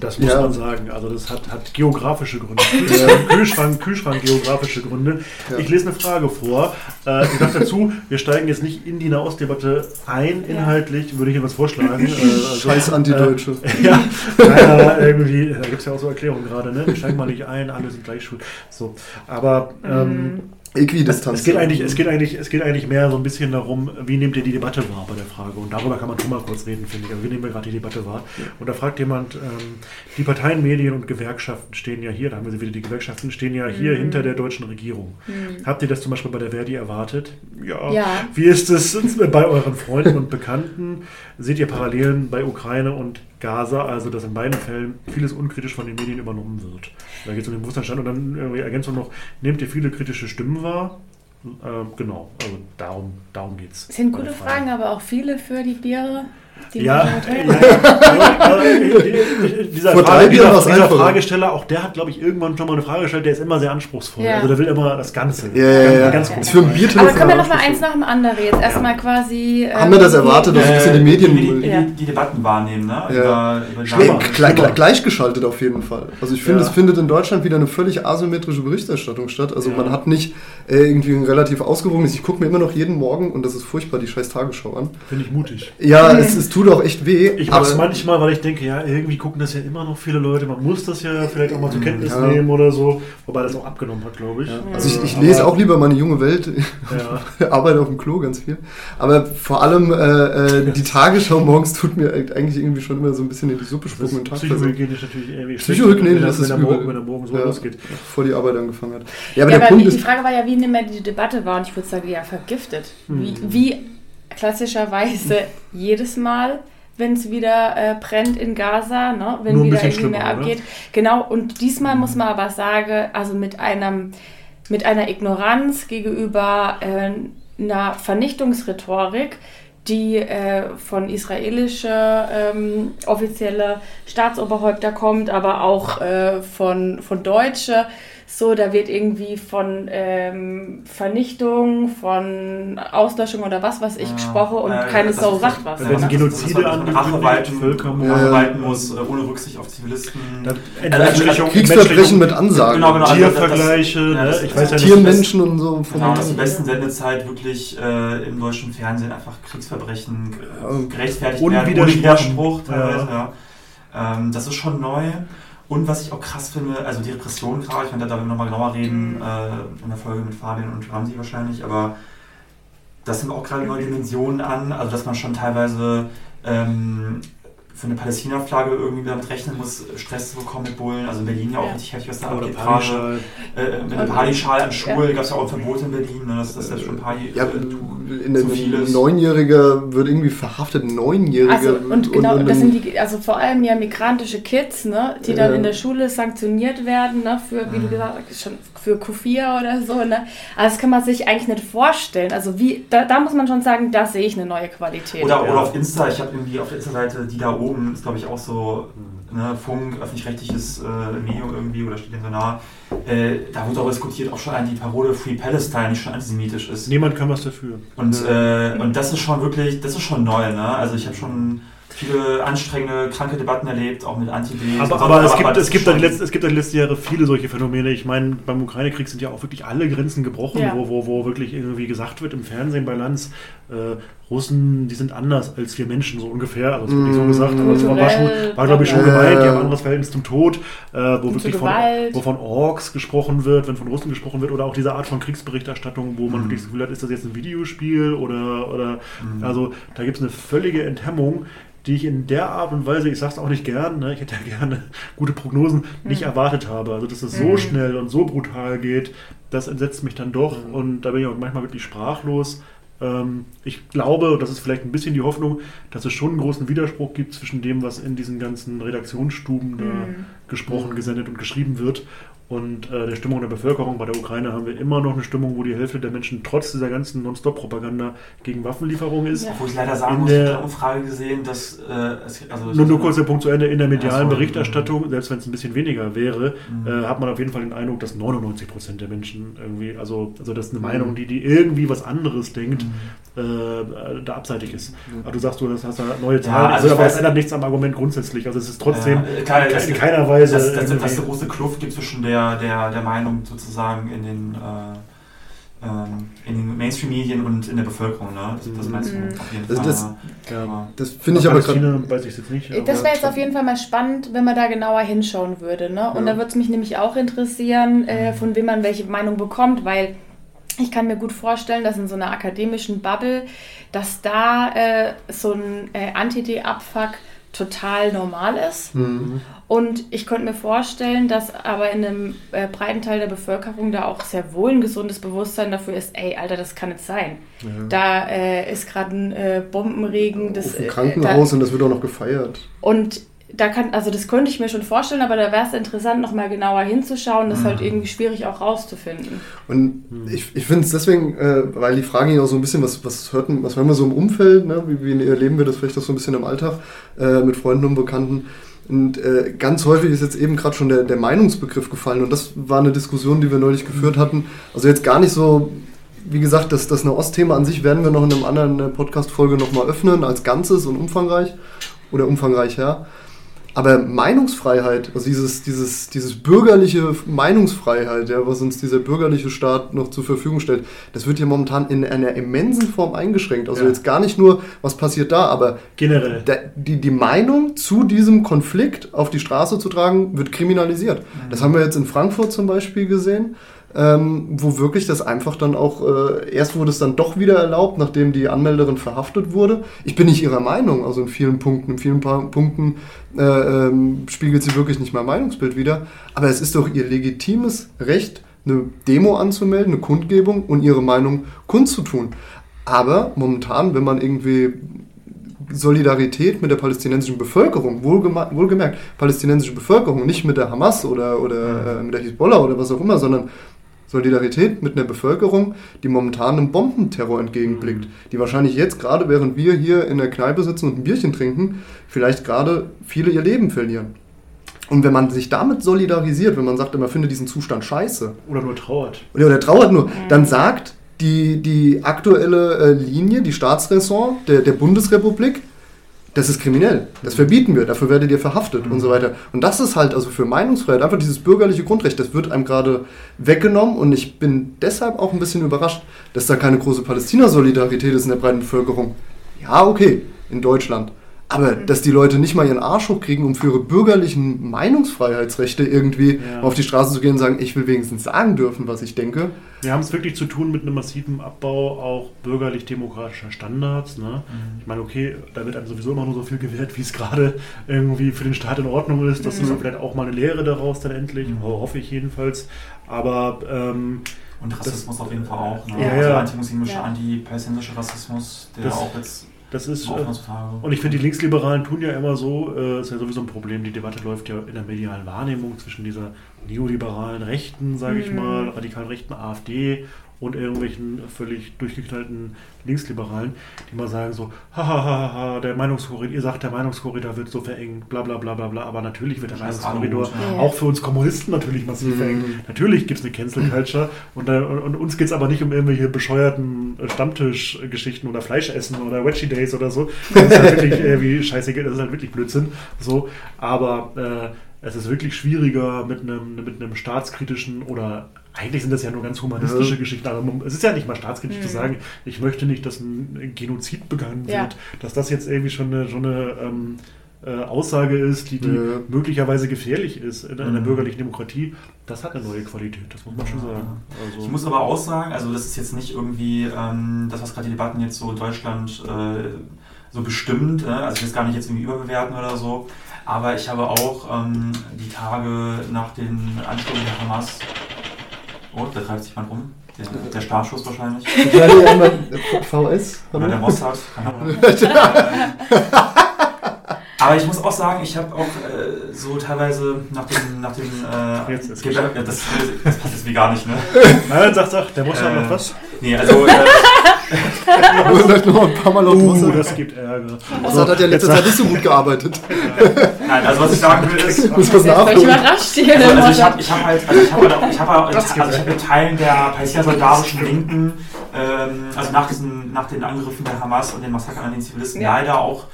Das muss Ja. man sagen. Also das hat, hat geografische Gründe. Kühlschrank, Kühlschrank, Kühlschrank geografische Gründe. Ja. Ich lese eine Frage vor. Äh, ich sage dazu, wir steigen jetzt nicht in die Nahostdebatte ein. Ja. Inhaltlich würde ich etwas vorschlagen. [LAUGHS] Äh, also, Scheiß Antideutsche. Äh, ja, naja, irgendwie, da gibt es ja auch so Erklärungen gerade, ne? Wir steigen mal nicht ein, alle sind gleich schuld. So. Aber ähm, Äquidistanz. es geht, eigentlich, es, geht eigentlich, es geht eigentlich mehr so ein bisschen darum, wie nehmt ihr die Debatte wahr bei der Frage? Und darüber kann man schon mal kurz reden, finde ich. Also wie nehmen wir gerade die Debatte wahr? Und da fragt jemand, ähm, die Parteien, Medien und Gewerkschaften stehen ja hier, da haben wir sie wieder, die Gewerkschaften stehen ja hier Mhm. hinter der deutschen Regierung. Habt ihr das zum Beispiel bei der Verdi erwartet? Ja. Ja. Wie ist es bei euren Freunden und Bekannten? Seht ihr Parallelen bei Ukraine und Gaza? Also, dass in beiden Fällen vieles unkritisch von den Medien übernommen wird. Da geht es um den Bewusstseinsstand und dann irgendwie Ergänzung noch, nehmt ihr viele kritische Stimmen wahr? Ähm, genau, also darum, darum geht es. Sind gute Fragen, aber auch viele für die Biere. Die Ja, ja, ja, dieser, Vor drei Frage, dieser, dieser. Fragesteller, auch der hat, glaube ich, irgendwann schon mal eine Frage gestellt, der ist immer sehr anspruchsvoll. Ja. Also der will immer das Ganze. Ja, ja, ja. Ganz. Ist für ein aber können wir noch mal eins nach dem anderen jetzt erstmal quasi. Haben wir das ähm, erwartet, dass die- ein bisschen die Medien- die, die, die, die Debatten wahrnehmen, ne? Ja. Über, über gleich, gleich, gleichgeschaltet auf jeden Fall. Also ich finde, Ja. es findet in Deutschland wieder eine völlig asymmetrische Berichterstattung statt. Also Ja. man hat nicht äh, irgendwie ein relativ ausgewogenes. Ich gucke mir immer noch jeden Morgen, und das ist furchtbar, die scheiß Tagesschau an. Finde ich mutig. Ja, es, es tut auch echt weh. Ich mache es manchmal, weil ich denke, ja, irgendwie gucken das ja immer noch viele Leute. Man muss das ja vielleicht auch mal zur Kenntnis Ja. nehmen oder so. Wobei das auch abgenommen hat, glaube ich. Ja. Also ich, ich lese auch lieber meine junge Welt, Ja. [LAUGHS] arbeite auf dem Klo ganz viel. Aber vor allem äh, äh, die [LAUGHS] Tagesschau morgens tut mir eigentlich irgendwie schon immer so ein bisschen in die Suppe Das spucken und Tag psychohygienisch natürlich irgendwie Psychohygienisch er- ist es wenn, übel. wenn er morgen so Ja. losgeht. vor die Arbeit angefangen hat. Ja, Ja, aber der aber Punkt die, die ist, Frage war ja, wie nehmen wir die Debatte wahr? Und ich würde sagen, ja, vergiftet. Wie, Hm. wie klassischerweise [LAUGHS] jedes Mal, wenn es wieder äh, brennt in Gaza, ne? wenn wieder irgendwie mehr schlimmer, oder? abgeht. Genau, und diesmal muss man aber sagen, also mit einem mit einer Ignoranz gegenüber äh, einer Vernichtungsrhetorik, die äh, von israelischer ähm, offizielle Staatsoberhäupter kommt, aber auch äh, von, von Deutsche. So, da wird irgendwie von ähm, Vernichtung, von Auslöschung oder was weiß ich Ja. gesprochen und Äh, keine das Sau ist- sagt was. Ne? Genozide dass man Rache walten, Völkermord. Ja. walten muss, äh, ohne Rücksicht auf Zivilisten. Da- Entmenschlichung- Kriegsverbrechen mit Ansagen. Genau, genau. also das- Tiervergleiche, ja, ne? das- ich weiß ja nicht. Tiermenschen und so. Genau, dass die besten Sendezeit wirklich äh, im deutschen Fernsehen einfach Kriegsverbrechen äh, gerechtfertigt werden, ohne. Widerspruch teilweise. Ja. Ja. Ähm, das ist schon neu. Und was ich auch krass finde, also die Repression gerade, ich meine, da werden wir nochmal genauer reden, äh, in der Folge mit Fabian und Ramsi wahrscheinlich, aber das sind auch gerade neue Dimensionen an, also dass man schon teilweise ähm, für eine Palästina-Flagge irgendwie damit rechnen muss, Stress zu bekommen mit Bullen. Also in Berlin ja auch Ja. richtig heftig, was da abgeht. Parischal. Äh, mit einem Partyschal an Schulen gab es ja auch ein Verbot in Berlin, ne? das, das ja schon ein paar Ja, äh, in zu der viel ist. Neunjähriger wird irgendwie verhaftet, Neunjährige. Also, und genau, und, das sind die, also vor allem ja migrantische Kids, ne, die dann Ja. in der Schule sanktioniert werden, ne, für, wie du gesagt hast, schon für Q4 oder so, ne. Also das kann man sich eigentlich nicht vorstellen. Also wie, da, da muss man schon sagen, da sehe ich eine neue Qualität. Oder, oder auf Insta, ich habe irgendwie auf der Insta-Seite, die da oben, ist glaube ich auch so, ne, Funk, öffentlich-rechtliches äh, Medium irgendwie, oder steht dem so nah, äh, da wurde auch diskutiert, ob schon ein die Parole Free Palestine nicht schon antisemitisch ist. Niemand kann was dafür. Und, äh, und das ist schon wirklich, das ist schon neu, ne? Also ich habe schon viele anstrengende, kranke Debatten erlebt, auch mit Anti-Ds. Aber, so, aber, es, gibt, es, gibt ist da die schon- letzten, es gibt da die letzten Jahre viele solche Phänomene. Ich meine, beim Ukraine-Krieg sind ja auch wirklich alle Grenzen gebrochen, Ja. wo, wo, wo wirklich irgendwie gesagt wird im Fernsehen bei Lanz, äh, Russen, die sind anders als wir Menschen, so ungefähr. Also das wird nicht so Mm. gesagt, aber es war, war, schon, war glaube ich, schon gemeint, die haben ein anderes Verhältnis zum Tod, äh, wo wirklich von, Gewalt. wo von Orks gesprochen wird, wenn von Russen gesprochen wird, oder auch diese Art von Kriegsberichterstattung, wo man Mhm. wirklich das Gefühl hat, ist das jetzt ein Videospiel oder, oder Mhm. also da gibt es eine völlige Enthemmung, die ich in der Art und Weise, ich sag's auch nicht gern, ne, ich hätte ja gerne gute Prognosen, nicht erwartet habe. Also dass es so Mhm. schnell und so brutal geht, das entsetzt mich dann doch und da bin ich auch manchmal wirklich sprachlos. Ähm, ich glaube, und das ist vielleicht ein bisschen die Hoffnung, dass es schon einen großen Widerspruch gibt zwischen dem, was in diesen ganzen Redaktionsstuben Mhm. gesprochen, gesendet und geschrieben wird und äh, der Stimmung der Bevölkerung. Bei der Ukraine haben wir immer noch eine Stimmung, wo die Hälfte der Menschen trotz dieser ganzen Non-Stop-Propaganda gegen Waffenlieferungen ist. Ja. Obwohl ich leider sagen In muss, ich der- habe eine Umfrage gesehen, dass äh, es, also Nur, nur kurz der Punkt zu Ende. In der medialen. Berichterstattung, selbst wenn es ein bisschen weniger wäre, Mhm. äh, hat man auf jeden Fall den Eindruck, dass 99 Prozent der Menschen irgendwie, also, also das ist eine Mhm. Meinung, die, die irgendwie was anderes denkt, Mhm. Äh, da abseitig ist. Aber du sagst, du das hast da neue Zahlen, also also, aber das ändert nichts am Argument grundsätzlich. Also es ist trotzdem Ja, klar, in, das- in keiner Weise. dass, irgendwie- dass es eine große Kluft gibt zwischen der, der, der Meinung sozusagen in den, äh, ähm, in den Mainstream-Medien und in der Bevölkerung. Ne? Das, das meinst du Mhm. auf jeden Das- Fall. das- ja. ja. Das finde ich aber gerade. Weiß ich jetzt nicht. aber- Das wäre jetzt auf jeden Fall mal spannend, wenn man da genauer hinschauen würde. Ne? Und Ja. da würde es mich nämlich auch interessieren, äh, von wem man welche Meinung bekommt, weil ich kann mir gut vorstellen, dass in so einer akademischen Bubble, dass da äh, so ein äh, Anti-D-Abfuck total normal ist. Mhm. Und ich könnte mir vorstellen, dass aber in einem äh, breiten Teil der Bevölkerung da auch sehr wohl ein gesundes Bewusstsein dafür ist, ey, Alter, das kann nicht sein. Ja. Da äh, ist gerade ein äh, Bombenregen. Das, Auf dem äh, Krankenhaus und das wird auch noch gefeiert. und da kann, also das könnte ich mir schon vorstellen, aber da wäre es interessant, nochmal genauer hinzuschauen. Das ist halt irgendwie schwierig auch rauszufinden. Und ich, ich finde es deswegen, äh, weil die Frage ja auch so ein bisschen, was, was, hört, was hören wir so im Umfeld, ne? wie, wie erleben wir das vielleicht auch so ein bisschen im Alltag äh, mit Freunden und Bekannten. Und äh, ganz häufig ist jetzt eben gerade schon der, der Meinungsbegriff gefallen und das war eine Diskussion, die wir neulich geführt hatten. Also jetzt gar nicht so, wie gesagt, das, das Nahost-Thema an sich werden wir noch in einer anderen äh, Podcast-Folge nochmal öffnen, als Ganzes und umfangreich oder umfangreicher. Aber Meinungsfreiheit, also dieses, dieses, dieses bürgerliche Meinungsfreiheit, ja, was uns dieser bürgerliche Staat noch zur Verfügung stellt, das wird hier momentan in einer immensen Form eingeschränkt. Also Ja. jetzt gar nicht nur, was passiert da, aber Generell. die, die Meinung zu diesem Konflikt auf die Straße zu tragen, wird kriminalisiert. Das haben wir jetzt in Frankfurt zum Beispiel gesehen, ähm, wo wirklich das einfach dann auch, äh, erst wurde es dann doch wieder erlaubt, nachdem die Anmelderin verhaftet wurde. Ich bin nicht ihrer Meinung, also in vielen Punkten, in vielen Punkten äh, ähm, spiegelt sie wirklich nicht mein Meinungsbild wider, aber es ist doch ihr legitimes Recht, eine Demo anzumelden, eine Kundgebung und ihre Meinung kundzutun. Aber momentan, wenn man irgendwie Solidarität mit der palästinensischen Bevölkerung, wohlgema- wohlgemerkt, palästinensische Bevölkerung, nicht mit der Hamas oder, oder äh, mit der Hisbollah oder was auch immer, sondern Solidarität mit einer Bevölkerung, die momentan einem Bombenterror entgegenblickt, die wahrscheinlich jetzt gerade, während wir hier in der Kneipe sitzen und ein Bierchen trinken, vielleicht gerade viele ihr Leben verlieren. Und wenn man sich damit solidarisiert, wenn man sagt, man findet diesen Zustand scheiße, Oder nur trauert. oder oder trauert nur, dann sagt die, die aktuelle äh, Linie, die Staatsräson der, der Bundesrepublik, das ist kriminell. Das verbieten wir, dafür werdet ihr verhaftet und so weiter. Und das ist halt also für Meinungsfreiheit einfach dieses bürgerliche Grundrecht, das wird einem gerade weggenommen und ich bin deshalb auch ein bisschen überrascht, dass da keine große Palästina-Solidarität ist in der breiten Bevölkerung. Ja, okay, in Deutschland. Aber dass die Leute nicht mal ihren Arsch hochkriegen, um für ihre bürgerlichen Meinungsfreiheitsrechte irgendwie Ja. auf die Straße zu gehen und sagen, ich will wenigstens sagen dürfen, was ich denke. Wir haben es wirklich zu tun mit einem massiven Abbau auch bürgerlich-demokratischer Standards. Ne? Ich meine, okay, da wird einem sowieso immer nur so viel gewährt, wie es gerade irgendwie für den Staat in Ordnung ist. Das ist auch vielleicht auch mal eine Lehre daraus dann endlich, Mhm. ho- hoffe ich jedenfalls. Aber ähm, Und Rassismus auf jeden Fall auch. Ne? Ja, also ja. antimuslimischer, Ja. antipalästinensischer Rassismus, der Das- auch jetzt das ist... Äh, und ich finde, die Linksliberalen tun ja immer so, äh, ist ja sowieso ein Problem, die Debatte läuft ja in der medialen Wahrnehmung zwischen dieser neoliberalen Rechten, sage ich Mhm. mal, radikalen rechten AfD und irgendwelchen völlig durchgeknallten Linksliberalen, die mal sagen so, hahaha, der Meinungskorridor, ihr sagt, der Meinungskorridor wird so verengt, bla bla bla bla bla, aber natürlich wird der Meinungskorridor ja. auch für uns Kommunisten natürlich massiv Mhm. verengt. Natürlich gibt es eine Cancel Culture und, äh, und, und uns geht es aber nicht um irgendwelche bescheuerten äh, Stammtischgeschichten oder Fleischessen oder Wedgie Days oder so. Das ist halt wirklich äh, wie scheißegal, das ist halt wirklich Blödsinn. So, aber äh, es ist wirklich schwieriger mit einem, mit einem staatskritischen oder eigentlich sind das ja nur ganz humanistische Ja. Geschichten, aber es ist ja nicht mal staatskritisch Mhm. zu sagen, ich möchte nicht, dass ein Genozid begangen wird, Ja. dass das jetzt irgendwie schon eine, schon eine ähm, äh, Aussage ist, die, die Ja. möglicherweise gefährlich ist in einer Mhm. bürgerlichen Demokratie, das hat eine neue Qualität, das muss man schon sagen. Also, Ich muss aber auch sagen, also das ist jetzt nicht irgendwie ähm, das, was gerade die Debatten jetzt so in Deutschland äh, so bestimmt, äh, also ich will es gar nicht jetzt irgendwie überbewerten oder so, aber ich habe auch ähm, die Tage nach den Anschlägen der Hamas Oh, da treibt sich jemand rum. Der, der Startschuss wahrscheinlich. [LAUGHS] Ja, einmal VS. Oder der Mossad. Keine Ahnung. [LAUGHS] Aber ich muss auch sagen, ich habe auch äh, so teilweise nach dem, nach dem äh, Jetzt ist ja, das, das passt jetzt wie gar nicht, ne? [LAUGHS] Nein, sag, sag, der muss Äh, noch was. Nee, also äh, vielleicht noch ein paar Mal laut Uh, das gibt Ärger. Mossad hat ja letzte Zeit nicht so gut gearbeitet. [LAUGHS] nein, also was ich sagen will ist, Muss was Voll nachholen. überrascht hier. Also, also ich habe ich hab halt, also ich habe halt auch, ich habe halt, Das also ich hab mit Teilen der palästinensisch-solidarischen Linken, ähm, also nach, diesen, nach den Angriffen der Hamas und den Massakern an den Zivilisten Ja. leider auch,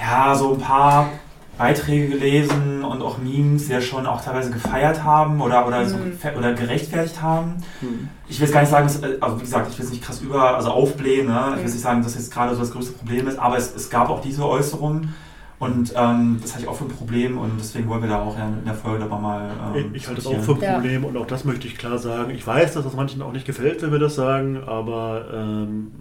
ja, so ein paar Beiträge gelesen und auch Memes, die ja schon auch teilweise gefeiert haben oder, oder, so, Mhm. gefe- oder gerechtfertigt haben. Hm. Ich will jetzt gar nicht sagen, dass, äh, also wie gesagt, ich will es nicht krass über, also aufblähen, ne? ich will Mhm. jetzt nicht sagen, dass jetzt gerade so das größte Problem ist, aber es, es gab auch diese Äußerungen und ähm, das hatte ich auch für ein Problem und deswegen wollen wir da auch in der Folge dabei mal ähm, Ich halte das auch für ein Problem und auch das möchte ich klar sagen. Ich weiß, dass das manchen auch nicht gefällt, wenn wir das sagen, aber ähm,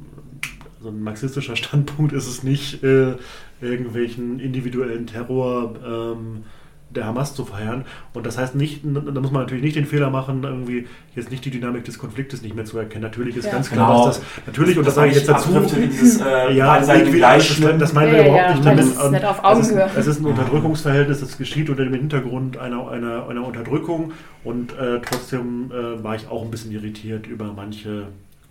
so ein marxistischer [LAUGHS] Standpunkt ist es nicht, äh, irgendwelchen individuellen Terror ähm, der Hamas zu feiern. Und das heißt nicht, da muss man natürlich nicht den Fehler machen, irgendwie jetzt nicht die Dynamik des Konfliktes nicht mehr zu erkennen. Natürlich ist Ja. ganz klar, Genau. dass das, natürlich, und das, sage ich jetzt dazu, dieses, äh, [LAUGHS] ja, das, das meinen wir Ja, überhaupt ja, nicht damit. das ist nicht auf Es ist, Augenhöhe. es ist ein Unterdrückungsverhältnis, das geschieht unter dem Hintergrund einer, einer, einer Unterdrückung und äh, trotzdem äh, war ich auch ein bisschen irritiert über manche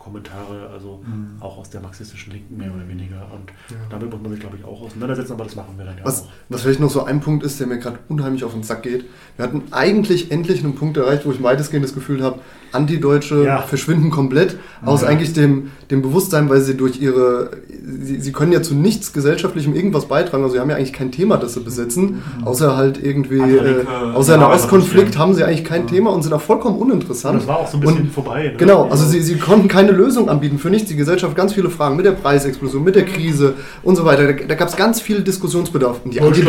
Kommentare, also Mhm. auch aus der marxistischen Linken mehr oder weniger. Und Ja. damit muss man sich, glaube ich, auch auseinandersetzen, aber das machen wir dann ja Was, auch. was vielleicht noch so ein Punkt ist, der mir gerade unheimlich auf den Sack geht. Wir hatten eigentlich endlich einen Punkt erreicht, wo ich weitestgehend das Gefühl habe, Antideutsche Ja. verschwinden komplett aus Ja. eigentlich dem, dem Bewusstsein, weil sie durch ihre, sie, sie können ja zu nichts gesellschaftlichem irgendwas beitragen, also sie haben ja eigentlich kein Thema, das sie besetzen, außer halt irgendwie, äh, außer ja, Ostkonflikt haben sie eigentlich kein Thema und sind auch vollkommen Und uninteressant. das war auch so ein bisschen Und- vorbei. Ne? Genau, also sie, sie konnten keine Lösung anbieten für nichts. Die Gesellschaft ganz viele Fragen mit der Preisexplosion, mit der Krise und so weiter. Da, da gab es ganz viel Diskussionsbedarf. Und die einzige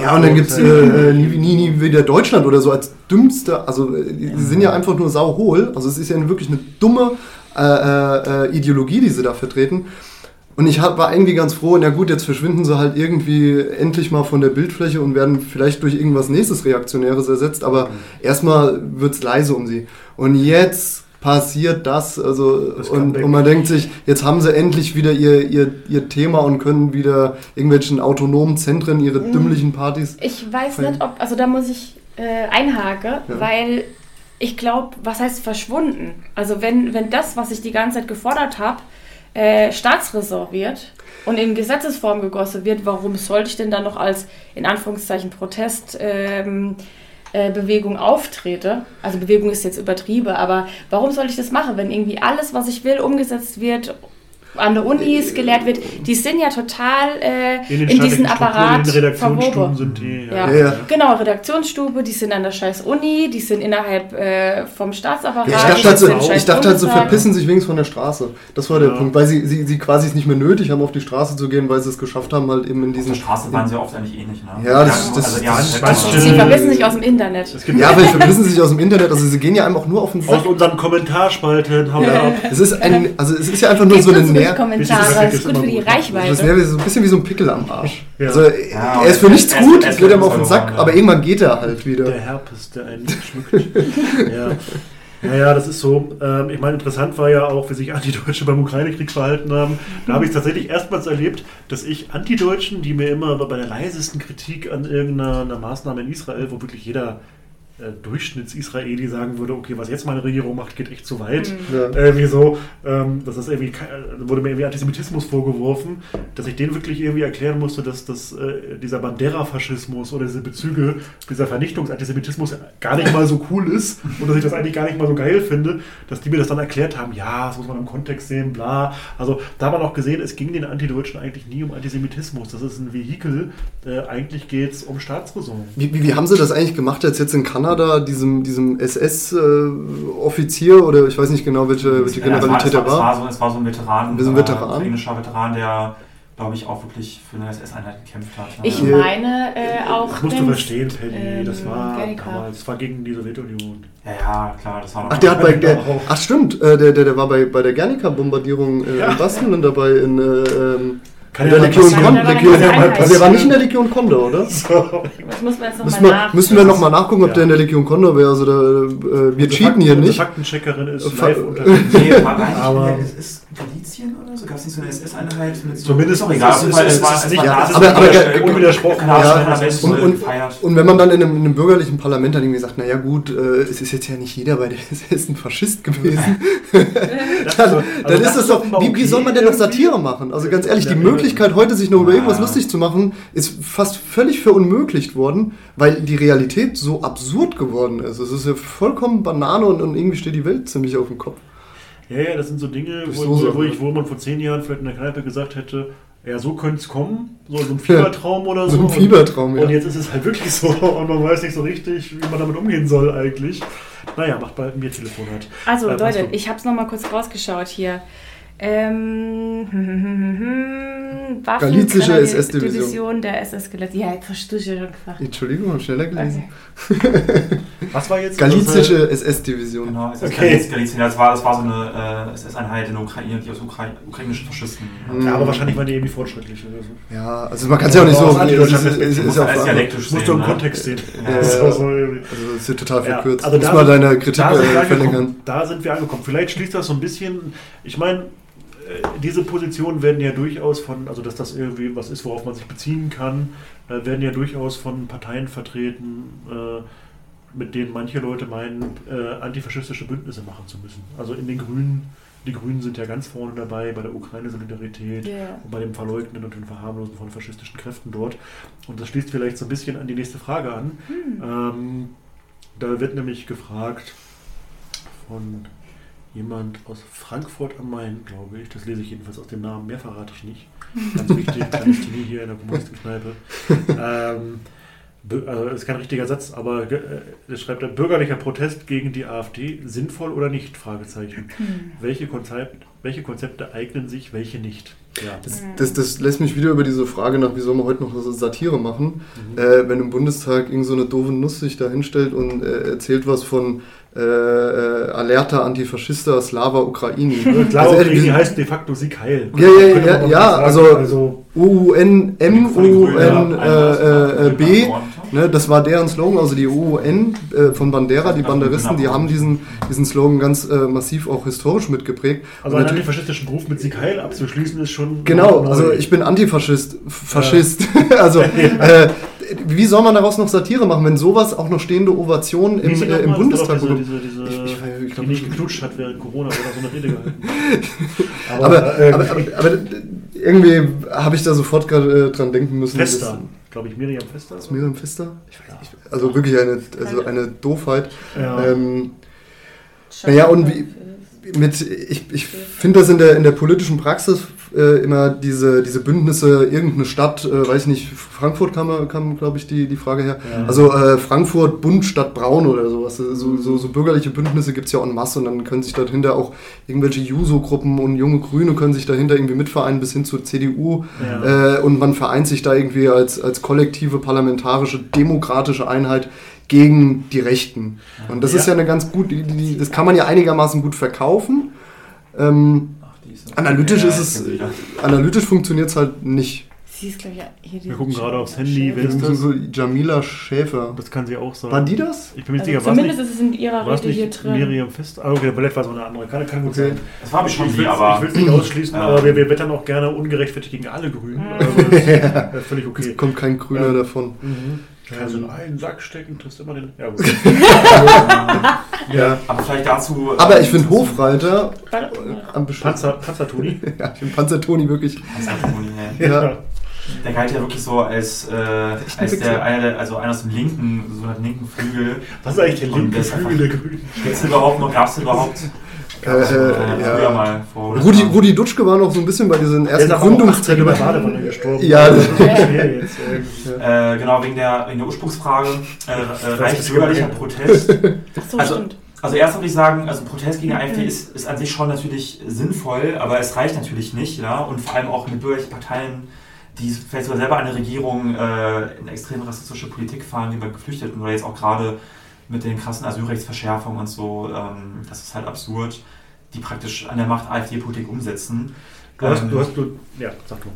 Ja, und dann gibt es äh, äh, nie, nie, nie wieder Deutschland oder so als dümmste. Also, äh, die sind ja einfach nur sauhohl. Also, es ist ja wirklich eine dumme äh, äh, Ideologie, die sie da vertreten. Und ich war irgendwie ganz froh, na gut, jetzt verschwinden sie halt irgendwie endlich mal von der Bildfläche und werden vielleicht durch irgendwas nächstes Reaktionäres ersetzt, aber erstmal wird es leise um sie. Und jetzt passiert das, also Das und, und man denkt sich, jetzt haben sie endlich wieder ihr, ihr, ihr Thema und können wieder irgendwelchen autonomen Zentren ihre Mhm. dümmlichen Partys. Ich weiß Fein. nicht, ob, also da muss ich äh, einhaken, Ja. weil ich glaube, was heißt verschwunden? Also wenn, wenn das, was ich die ganze Zeit gefordert habe, äh, Staatsräson wird und in Gesetzesform gegossen wird, warum sollte ich denn dann noch als, in Anführungszeichen, Protest... Ähm, äh, Bewegung auftrete, also Bewegung ist jetzt übertrieben, aber warum soll ich das machen, wenn irgendwie alles, was ich will, umgesetzt wird, an der Unis gelehrt wird, die sind ja total äh, in, den diesen Apparat in den Redaktionsstuben sind die. Ja. Ja, ja. Genau, Redaktionsstube, die sind an der scheiß Uni, die sind innerhalb äh, vom Staatsapparat. Ja, ich dachte, halt so, ich dachte halt so, verpissen sich wenigstens von der Straße. Das war der Ja. Punkt, weil sie, sie, sie quasi es nicht mehr nötig haben, auf die Straße zu gehen, weil sie es geschafft haben, halt eben in Auf diesen. der Straße waren sie oft eigentlich ähnlich, ne? Ja, das- das- haben das- halt das immer- stimmt. Sie verpissen sich aus dem Internet. Ja, aber verpissen sie [LAUGHS] sich aus dem Internet, also sie gehen ja einem auch nur auf den aus Sack. unseren Kommentarspalten hauen wir ab. Es ist ein, also es ist ja einfach nur so eine Nähr. Kommentare, das ist ist gut für die gut. Das Reichweite. wäre so ein bisschen wie so ein Pickel am Arsch. Ja. Also Ja, er ist für nichts er- gut, er ist geht ihm auf den Sack, aber irgendwann geht er halt wieder. Der Herpes, der einen schmückt. [LAUGHS] ja. Ja, ja, das ist so. Ähm, ich meine, interessant war ja auch, wie sich [LAUGHS] Antideutsche beim Ukraine-Krieg verhalten haben. Da habe ich tatsächlich erstmals erlebt, dass ich Antideutschen, die mir immer bei der leisesten Kritik an irgendeiner einer Maßnahme in Israel, wo wirklich jeder Durchschnitts-Israeli sagen würde, okay, was jetzt meine Regierung macht, geht echt zu weit. Ja. Irgendwie so, ähm, das ist irgendwie, äh, wurde mir irgendwie Antisemitismus vorgeworfen, dass ich denen wirklich irgendwie erklären musste, dass das, äh, dieser Bandera-Faschismus oder diese Bezüge, dieser Vernichtungsantisemitismus gar nicht mal so cool ist und dass ich das eigentlich gar nicht mal so geil finde, dass die mir das dann erklärt haben, ja, das muss man im Kontext sehen, bla. Also da hat man auch gesehen, es ging den Antideutschen eigentlich nie um Antisemitismus. Das ist ein Vehikel, äh, eigentlich geht es um Staatsräson. Wie, wie, wie haben sie das eigentlich gemacht, als jetzt in Kanada, diesem, diesem SS-Offizier oder ich weiß nicht genau, welche, welche Ja, war, Generalität es, war, er es, war war? so, es war so ein Veteran, Wir sind äh, Veteran. englischer Veteran, der, glaube ich, auch wirklich für eine SS-Einheit gekämpft hat. Ich ja. meine äh, auch. Das musst du verstehen, Paddy. das ähm, war Gernika. damals, das war gegen die Sowjetunion. ja, ja, klar, das war Ach, der hat bei [LAUGHS] der, Auch. ach stimmt, äh, der, der, der war bei, bei der Guernica-Bombardierung äh, Ja. in Basken und dabei in, äh, ähm, Kann der ja Legion. Con, Ja, es also der war nicht in der Legion Condor, oder? [LAUGHS] So. Das muss man jetzt Müssen nochmal wir, nach. müssen wir nochmal nachgucken, ob Ja. der in der Legion Condor wäre. Also da, äh, wir Unsere cheaten hier Fakten- nicht. Unsere Faktencheckerin ist Fa- live unterwegs. [LAUGHS] Nee, Aber- der SS Galizien oder so? Gab es nicht so eine SS-Einheit? so- Zumindest egal. es war- ist es nicht- war ja, Nazis- aber- aber- unwidersprochen. Ja, Parlament und- und- gefeiert. Und wenn man dann in einem, in einem bürgerlichen Parlament dann irgendwie sagt, naja gut, äh, es ist jetzt ja nicht jeder bei der [LAUGHS] SS ein Faschist gewesen, [LAUGHS] dann, also dann ist das das doch, wie, wie soll man denn noch. Satire machen? Also ganz ehrlich, die Möglichkeit heute sich noch über irgendwas lustig zu machen, ist fast völlig verunmöglicht worden, weil die Realität so absurd geworden ist. Es ist ja vollkommen Banane und, und irgendwie steht die Welt ziemlich auf dem Kopf. Ja, ja, das sind so Dinge, wo, wo, so wo, ich, wo man vor zehn Jahren vielleicht in der Kneipe gesagt hätte, ja, so könnte es kommen, so, so ein Fiebertraum oder so. So ein Und- Fiebertraum, ja. Und jetzt ist es halt wirklich so [LAUGHS] und man weiß nicht so richtig, wie man damit umgehen soll eigentlich. Naja, macht bald ein Biertelefonat. Also Äh, Leute, ich habe es nochmal kurz rausgeschaut hier. Ähm, [LAUGHS] Galizische SS-Division. Division der SS Galizien. Ja, jetzt verstehe ich ja schon gefragt. Entschuldigung, schneller gelesen. [LAUGHS] Was war jetzt? Galizische SS-Division. Genau, es Okay. okay. Galizien. Das war, das war so eine äh, SS-Einheit in der Ukraine, die aus Ukra ukrainischen Faschisten. Mhm. Ja, aber wahrscheinlich waren die irgendwie fortschrittlich oder so. Ja, also man kann es ja auch nicht so. Es ist- Perspektive ist ja Alles auch- dialektisch Das musst du im sehen, ne? Kontext sehen. Ja, [LAUGHS] Das ist ja. so Also das ist ja total Ja, verkürzt. also Muss da mal sind- deine Kritik da sind, wir äh, verlängern. angekommen. da sind wir angekommen. Vielleicht schließt das so ein bisschen. Ich meine, äh, diese Positionen werden ja durchaus von, also dass das irgendwie was ist, worauf man sich beziehen kann, äh, werden ja durchaus von Parteien vertreten, äh, mit denen manche Leute meinen, äh, antifaschistische Bündnisse machen zu müssen. Also in den Grünen, die Grünen sind ja ganz vorne dabei bei der Ukraine-Solidarität Ja. und bei dem Verleugnen und dem Verharmlosen von faschistischen Kräften dort. Und das schließt vielleicht so ein bisschen an die nächste Frage an. Ähm, da wird nämlich gefragt von jemand aus Frankfurt am Main, glaube ich. Das lese ich jedenfalls aus dem Namen, mehr verrate ich nicht. Ganz wichtig, [LAUGHS] kleines Genie hier in der Kommunistikneipe. ähm, also das ist kein richtiger Satz, aber äh, das schreibt er, bürgerlicher Protest gegen die AfD, sinnvoll oder nicht? Fragezeichen. Welche, Konzept, welche Konzepte eignen sich, welche nicht? Ja. Das, das, das lässt mich wieder über diese Frage nach, wie soll man heute noch so Satire machen, Mhm. äh, wenn im Bundestag irgend so eine doofe Nuss sich da hinstellt und äh, erzählt was von äh, äh, Alerta Antifaschista Slava Ukraini. [LAUGHS] Klar, Also, ehrlich, heißt de facto Sieg heil. Ja, ja, ja, ja, also- also UUN, M, Von den Grünen, UUN, ja, äh, äh, ne, das war deren Slogan, also die UUN äh, von Bandera, die Ja, Banderisten, die genau. haben diesen, diesen Slogan ganz äh, massiv auch historisch mitgeprägt. Also einen natürlich- antifaschistischen Beruf mit Sieg heil abzuschließen ist schon. Genau, also ich bin Antifaschist, Faschist. [LAUGHS] also [LAUGHS] äh, wie soll man daraus noch Satire machen, wenn sowas auch noch stehende Ovationen im, äh, im Bundestag diese, bekommen? diese, diese, Ich- ich- ich die glaub, nicht ich- geknutscht hat während Corona oder so eine Rede gehalten. [LAUGHS] Aber, äh, aber, aber, aber irgendwie habe ich da sofort gerade äh, dran denken müssen. Fester, glaube ich, Miriam Fester. Ist Miriam Pfister? Ich weiß nicht. Also wirklich eine, also eine Doofheit. Ja. Ähm, Naja, und wie- mit, ich, ich finde das in der, in der politischen Praxis äh, immer diese, diese Bündnisse, irgendeine Stadt, äh, weiß ich nicht, Frankfurt kam, kam glaube ich, die, die Frage her. Ja. Also äh, Frankfurt, Bund, Stadt Braun oder sowas. So, so, so bürgerliche Bündnisse gibt es ja en masse und dann können sich dahinter auch irgendwelche Juso-Gruppen und junge Grüne können sich dahinter irgendwie mitvereinen bis hin zur CDU. Ja. Äh, und man vereint sich da irgendwie als, als kollektive parlamentarische, demokratische Einheit gegen die Rechten. Und das Ja. ist ja eine ganz gut, die, die, das kann man ja einigermaßen gut verkaufen. Ähm, analytisch Ja, ist ich es, analytisch funktioniert es halt nicht. Sie ist, glaube ich, hier die Wir gucken gerade aufs Handy, wer Das ist ist das? so Jamila Schäfer. Das kann sie auch sein. War die das? Ich bin mir nicht Also sicher, zumindest nicht, ist es in ihrer Rede hier drin. Miriam Fester? Ah, okay, vielleicht war es auch eine andere. Kann, kann gut Okay. sein. Das war Ich bestimmt will die, aber. es nicht [CLEARS THROAT] ausschließen, Ja. aber wir, wir wettern auch gerne ungerechtfertigt gegen alle Grünen. Mhm. Also das ist äh, [LAUGHS] völlig okay. Es kommt kein Grüner Ja. davon. Mhm. Kannst du in einen Sack stecken, triffst immer den. Ja, gut. [LAUGHS] Ja. Aber vielleicht dazu. Aber ähm, ich finde Hofreiter Warte, am Panzer, Panzertoni. [LAUGHS] Ja, ich finde Panzertoni wirklich. Panzertoni, ja. Ja. Der galt ja wirklich so als, äh, als der, einer also einer aus dem linken, so einem linken Flügel. Was ist eigentlich der linke Flügel der Grünen? Gibt es überhaupt noch, gab es überhaupt? Äh, früher ja. mal vor Rudi, Rudi Dutschke war noch so ein bisschen bei diesen Der ersten ist aber auch 18 Gründungszeiten. über Badewanne gestorben. Ja, das ist [LAUGHS] nicht schwer jetzt. Äh, genau, wegen der, wegen der Ursprungsfrage. Äh, äh, weiß reicht nicht, bürgerlicher okay. Protest? [LAUGHS] Ach so, Also- stimmt. Also erst würde ich sagen, also Protest gegen die Mhm. AfD ist, ist an sich schon natürlich sinnvoll, aber es reicht natürlich nicht, ja. Und vor allem auch mit bürgerlichen Parteien, die vielleicht sogar selber eine Regierung äh, in extrem rassistische Politik fahren, wie bei Geflüchteten oder jetzt auch gerade mit den krassen Asylrechtsverschärfungen und so, ähm, das ist halt absurd, die praktisch an der Macht AfD-Politik umsetzen. Du hast, Ähm, du hast, du, ja, sag du.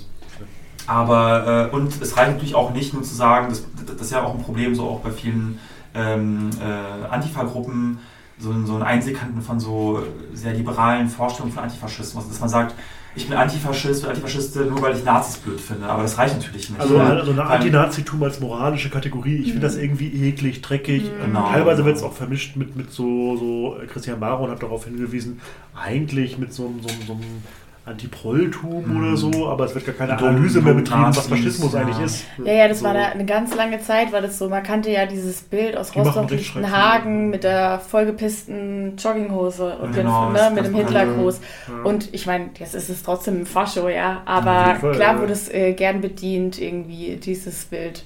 Aber, äh, und es reicht natürlich auch nicht nur zu sagen, das, das ist ja auch ein Problem, so auch bei vielen ähm, äh, Antifa-Gruppen, so, so ein Einsekanten von so sehr liberalen Vorstellungen von Antifaschismus, dass man sagt, ich bin Antifaschist oder Antifaschistin, nur weil ich Nazis blöd finde. Aber das reicht natürlich nicht. Also, also eine Antinazitum als moralische Kategorie, ich finde das irgendwie eklig, dreckig. Genau. Teilweise wird es auch vermischt mit, mit so, so Christian Baron hat darauf hingewiesen, eigentlich mit so, so, so einem Antiprolltum mhm. oder so, aber es wird gar keine Analyse mehr betrieben, was Faschismus ja. eigentlich ist. Ja, ja, das so. war da eine ganz lange Zeit, war das so, man kannte ja dieses Bild aus Rostock-Lichtenhagen mit der vollgepissten Jogginghose und genau, den, ne, mit dem Hitlergruß. Ja. Und ich meine, jetzt ist es trotzdem ein Fascho, ja, aber Fall, klar ja. wurde es äh, gern bedient, irgendwie, dieses Bild.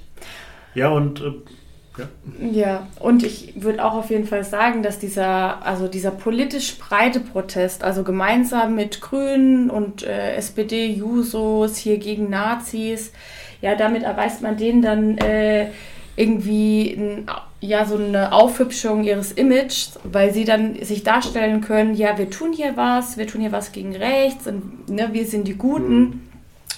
Ja, und äh, ja. ja, und ich würde auch auf jeden Fall sagen, dass dieser, also dieser politisch breite Protest, also gemeinsam mit Grünen und äh, SPD, Jusos hier gegen Nazis, ja, damit erweist man denen dann äh, irgendwie ein, ja, so eine Aufhübschung ihres Images, weil sie dann sich darstellen können, ja, wir tun hier was, wir tun hier was gegen rechts und ne, wir sind die Guten. Mhm.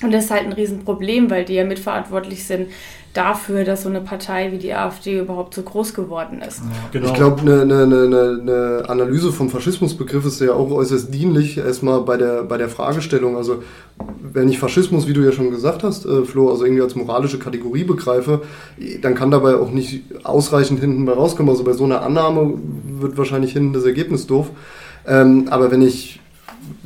Und das ist halt ein Riesenproblem, weil die ja mitverantwortlich sind dafür, dass so eine Partei wie die AfD überhaupt so groß geworden ist. Genau. Ich glaube, eine, eine, eine, eine Analyse vom Faschismusbegriff ist ja auch äußerst dienlich, erstmal bei der, bei der Fragestellung. Also, wenn ich Faschismus, wie du ja schon gesagt hast, äh, Flo, also irgendwie als moralische Kategorie begreife, dann kann dabei auch nicht ausreichend hinten bei rauskommen. Also, bei so einer Annahme wird wahrscheinlich hinten das Ergebnis doof. Ähm, aber wenn ich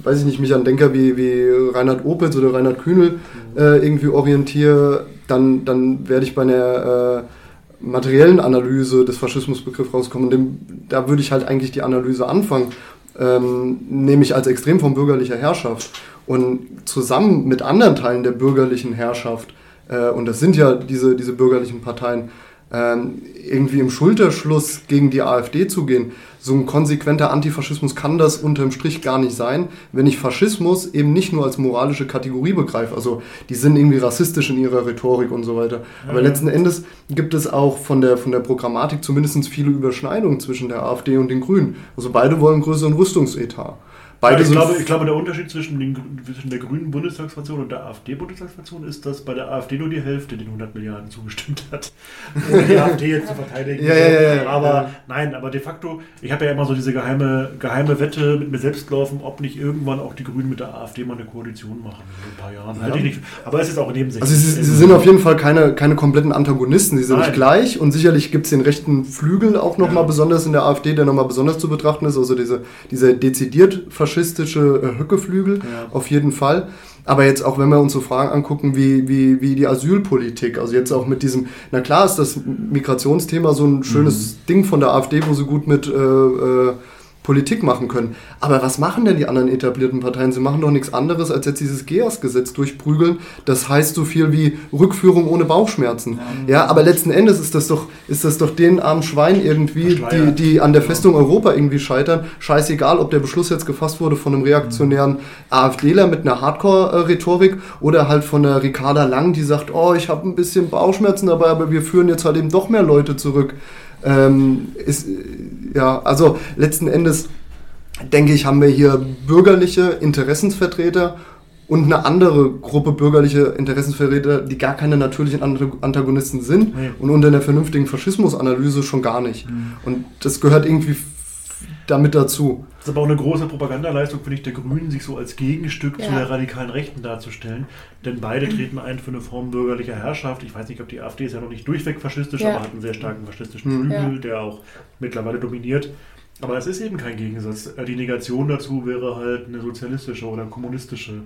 weiß ich nicht, mich an Denker wie, wie Reinhard Opitz oder Reinhard Kühnel äh, irgendwie orientiere, dann, dann werde ich bei einer äh, materiellen Analyse des Faschismusbegriffs rauskommen. Dem, da würde ich halt eigentlich die Analyse anfangen, ähm, nämlich als Extremform bürgerlicher Herrschaft. Und zusammen mit anderen Teilen der bürgerlichen Herrschaft, äh, und das sind ja diese, diese bürgerlichen Parteien, ähm, irgendwie im Schulterschluss gegen die AfD zu gehen, so ein konsequenter Antifaschismus kann das unterm Strich gar nicht sein, wenn ich Faschismus eben nicht nur als moralische Kategorie begreife. Also die sind irgendwie rassistisch in ihrer Rhetorik und so weiter. Aber letzten Endes gibt es auch von der, von der Programmatik zumindest viele Überschneidungen zwischen der AfD und den Grünen. Also beide wollen größeren Rüstungsetat. Beide ich, glaube, ich glaube, der Unterschied zwischen, den, zwischen der grünen Bundestagsfraktion und der AfD-Bundestagsfraktion ist, dass bei der AfD nur die Hälfte den 100 Milliarden zugestimmt hat. Ohne die [LAUGHS] AfD jetzt zu verteidigen. Ja, ja, ja, ja, aber ja. nein, aber de facto, ich habe ja immer so diese geheime, geheime Wette mit mir selbst gelaufen, ob nicht irgendwann auch die Grünen mit der AfD mal eine Koalition machen in ein paar Jahren. Halte ich nicht. Aber es ist auch nebensächlich. Also sie, sie, sind auf jeden Fall keine, keine kompletten Antagonisten. Sie sind nein. nicht gleich und sicherlich gibt es den rechten Flügel auch nochmal ja. besonders in der AfD, der nochmal besonders zu betrachten ist. Also diese, diese dezidiert faschistische äh, Höckeflügel, ja. auf jeden Fall. Aber jetzt auch, wenn wir uns so Fragen angucken, wie, wie, wie die Asylpolitik, also jetzt auch mit diesem, na klar ist das Migrationsthema so ein schönes mhm. Ding von der AfD, wo sie gut mit äh, äh, Politik machen können. Aber was machen denn die anderen etablierten Parteien? Sie machen doch nichts anderes, als jetzt dieses GEAS-Gesetz durchprügeln. Das heißt so viel wie Rückführung ohne Bauchschmerzen. Ja, ja aber letzten Endes ist das doch, ist das doch den armen Schwein irgendwie, die, die an der Festung Europa irgendwie scheitern. Scheißegal, ob der Beschluss jetzt gefasst wurde von einem reaktionären mhm. AfDler mit einer Hardcore-Rhetorik oder halt von der Ricarda Lang, die sagt, oh, ich habe ein bisschen Bauchschmerzen dabei, aber wir führen jetzt halt eben doch mehr Leute zurück. Ähm, ist, ja, also letzten Endes denke ich, haben wir hier bürgerliche Interessensvertreter und eine andere Gruppe bürgerliche Interessensvertreter, die gar keine natürlichen Antagonisten sind nee. und unter einer vernünftigen Faschismusanalyse schon gar nicht. Mhm. Und das gehört irgendwie damit dazu. Das ist aber auch eine große Propagandaleistung, finde ich, der Grünen, sich so als Gegenstück ja. zu der radikalen Rechten darzustellen. Denn beide treten ein für eine Form bürgerlicher Herrschaft. Ich weiß nicht, ob die AfD ist ja noch nicht durchweg faschistisch, ja. aber hat einen sehr starken faschistischen mhm. Flügel, ja. der auch mittlerweile dominiert. Aber es ist eben kein Gegensatz. Äh, die Negation dazu wäre halt eine sozialistische oder kommunistische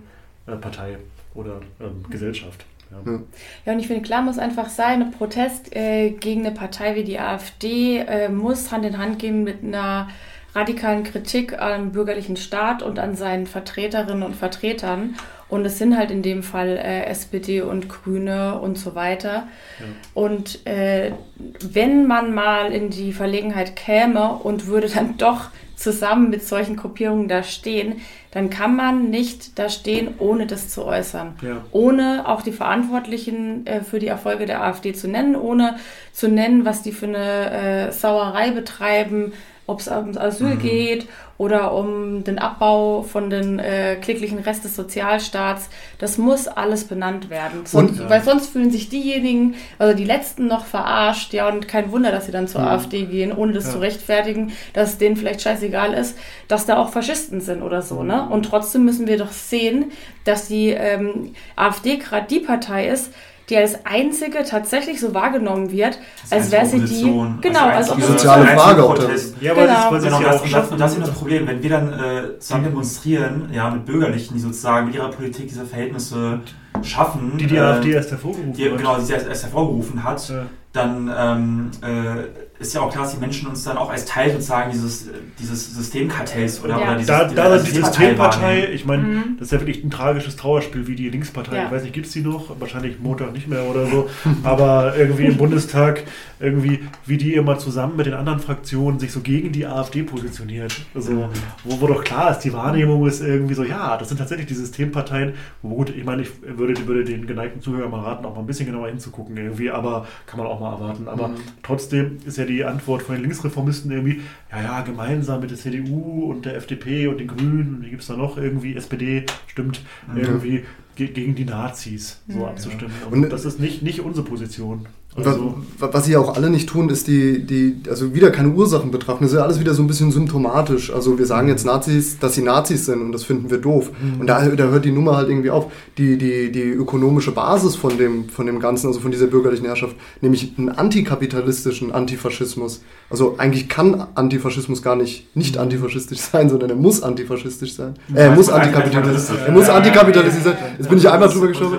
äh, Partei oder ähm, Gesellschaft. Ja. ja, und ich finde, klar muss einfach sein, ein Protest äh, gegen eine Partei wie die AfD äh, muss Hand in Hand gehen mit einer radikalen Kritik am bürgerlichen Staat und an seinen Vertreterinnen und Vertretern. Und es sind halt in dem Fall äh, SPD und Grüne und so weiter. Ja. Und äh, wenn man mal in die Verlegenheit käme und würde dann [LAUGHS] doch zusammen mit solchen Gruppierungen da stehen, dann kann man nicht da stehen, ohne das zu äußern. Ja. Ohne auch die Verantwortlichen äh, für die Erfolge der AfD zu nennen, ohne zu nennen, was die für eine äh, Sauerei betreiben, ob es ums Asyl mhm. geht oder um den Abbau von den äh, kläglichen Rest des Sozialstaats. Das muss alles benannt werden. Sonst, und, ja. Weil sonst fühlen sich diejenigen, also die Letzten noch verarscht, ja, und kein Wunder, dass sie dann zur mhm. AfD gehen, ohne das ja. zu rechtfertigen, dass es denen vielleicht scheißegal ist, dass da auch Faschisten sind oder so, ne? Mhm. Und trotzdem müssen wir doch sehen, dass die ähm, AfD gerade die Partei ist, die als einzige tatsächlich so wahrgenommen wird, als wäre sie die. Genau, als, als die soziale Frage auch das. Ja, aber genau. das, genau, das, das, das ist das Problem. Wenn wir dann äh, zusammen demonstrieren, ja, mit Bürgerlichen, die sozusagen mit ihrer Politik diese Verhältnisse schaffen. Die die äh, AfD erst hervorgerufen die, hat. Genau, die sie erst, erst hervorgerufen hat, ja. Dann ähm, äh, ist ja auch klar, dass die Menschen uns dann auch als Teil sozusagen dieses, dieses Systemkartells oder, ja. oder dieses, da, da die Systempartei, ich meine, mhm. das ist ja wirklich ein tragisches Trauerspiel wie die Linkspartei. Ja. Ich weiß nicht, gibt es die noch? Wahrscheinlich Montag nicht mehr oder so. Aber irgendwie im Bundestag, irgendwie, wie die immer zusammen mit den anderen Fraktionen sich so gegen die AfD positioniert. Also, mhm. wo, wo doch klar ist, die Wahrnehmung ist irgendwie so, ja, das sind tatsächlich die Systemparteien. Wo gut, ich meine, ich würde, würde den geneigten Zuhörern mal raten, auch mal ein bisschen genauer hinzugucken irgendwie, aber kann man auch mal erwarten. Aber mhm. trotzdem ist ja die Antwort von den Linksreformisten irgendwie, ja, ja, gemeinsam mit der CDU und der FDP und den Grünen und die gibt es da noch irgendwie, SPD, stimmt, mhm. irgendwie ge gegen die Nazis so mhm. abzustimmen. Und, und das ist nicht, nicht unsere Position. Also, was, was sie auch alle nicht tun, ist die, die, also wieder keine Ursachen betrachten. Das ist ja alles wieder so ein bisschen symptomatisch. Also wir sagen jetzt Nazis, dass sie Nazis sind und das finden wir doof. Mhm. Und da, da hört die Nummer halt irgendwie auf. Die, die, die ökonomische Basis von dem, von dem Ganzen, also von dieser bürgerlichen Herrschaft, nämlich einen antikapitalistischen Antifaschismus. Also eigentlich kann Antifaschismus gar nicht nicht mhm. antifaschistisch sein, sondern er muss antifaschistisch sein. Äh, er muss antikapitalistisch, er muss antikapitalistisch sein. Jetzt bin ich einmal drüber geschoben.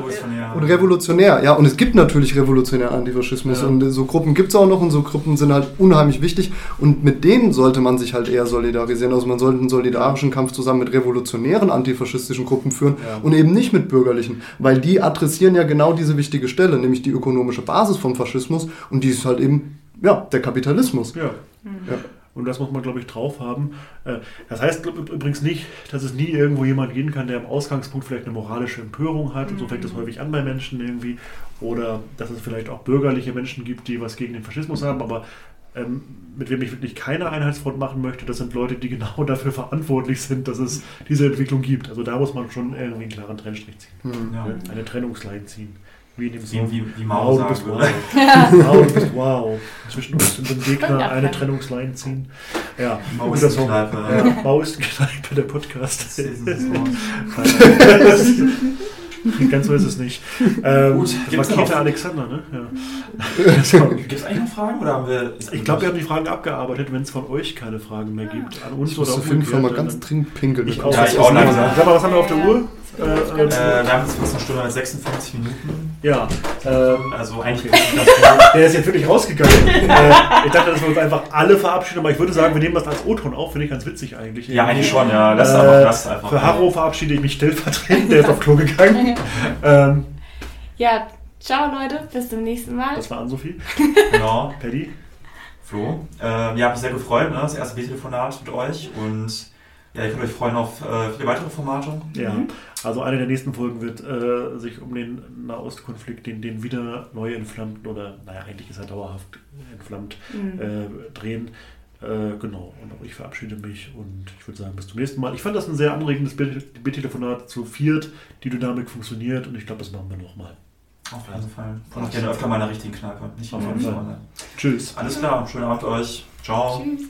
Und revolutionär, ja. Und es gibt natürlich revolutionär Antifaschismus. Antifaschismus. Ja. Und so Gruppen gibt es auch noch und so Gruppen sind halt unheimlich wichtig. Und mit denen sollte man sich halt eher solidarisieren. Also man sollte einen solidarischen Kampf zusammen mit revolutionären antifaschistischen Gruppen führen ja. und eben nicht mit bürgerlichen. Weil die adressieren ja genau diese wichtige Stelle, nämlich die ökonomische Basis vom Faschismus. Und die ist halt eben, ja, der Kapitalismus. Ja. Mhm. ja. Und das muss man, glaube ich, drauf haben. Äh, das heißt übrigens nicht, dass es nie irgendwo jemand gehen kann, der im Ausgangspunkt vielleicht eine moralische Empörung hat. Und so fängt das mhm. häufig an bei Menschen irgendwie. Oder dass es vielleicht auch bürgerliche Menschen gibt, die was gegen den Faschismus haben. Aber ähm, mit wem ich wirklich keine Einheitsfront machen möchte, das sind Leute, die genau [LAUGHS] dafür verantwortlich sind, dass es diese Entwicklung gibt. Also da muss man schon irgendwie einen klaren Trennstrich ziehen. Mhm. Ja. Eine Trennungsleine ziehen. Wie in dem Song. Wie, wie Mao, Mao bist wow. Mao, du bist wow. Zwischen uns und dem Gegner eine Trennungsleine ziehen. Ja, Mao ist die Kneipe. Ja, Mao ist die Kneipe, der Podcast. Das ist [LAUGHS] Ganz so ist es nicht. Ähm, Gut, das war Alexander, ne? Ja. Gibt es [LAUGHS] eigentlich noch Fragen? Oder haben wir ich glaube, wir haben die Fragen abgearbeitet, wenn es von euch keine Fragen mehr gibt. An uns ich oder auf jeden Fall mal ganz dringend pinkeln. Ich auch, ja, ich auch langsam. Sag mal, was haben wir auf der Uhr? Äh, äh, wir haben jetzt fast eine Stunde 56 Minuten. Ja. Ähm, also eigentlich. Der ist jetzt wirklich rausgegangen. [LAUGHS] äh, ich dachte, dass wir uns einfach alle verabschieden, aber ich würde sagen, wir nehmen das als O-Ton auf, finde ich ganz witzig eigentlich. Ja, eigentlich schon, ja. Lass äh, einfach, lass einfach. Für Harro verabschiede ich mich stellvertretend, der ist auf Klo gegangen. [LAUGHS] ähm, ja, ciao Leute, bis zum nächsten Mal. Das war Ann-Sophie. Genau. [LAUGHS] Paddy. Flo. Ähm, ja, hat mich sehr gefreut, ne? das erste Videotelefonat mit euch und ja, ihr könnt euch freuen auf äh, viele weitere Formate. Ja, mhm. Also eine der nächsten Folgen wird äh, sich um den Nahostkonflikt, den, den wieder neu entflammten oder, naja, eigentlich ist er dauerhaft entflammt, mhm. äh, drehen. Äh, genau, und auch ich verabschiede mich und ich würde sagen, bis zum nächsten Mal. Ich fand das ein sehr anregendes Bittelefonat zu viert. Die Dynamik funktioniert und ich glaube, das machen wir nochmal. Auf jeden Fall. Und auch gerne öfter mal in der richtigen Kneipe. Nicht Auf jeden Fall. Tschüss. Alles klar, schönen Abend euch. Ciao. Tschüss.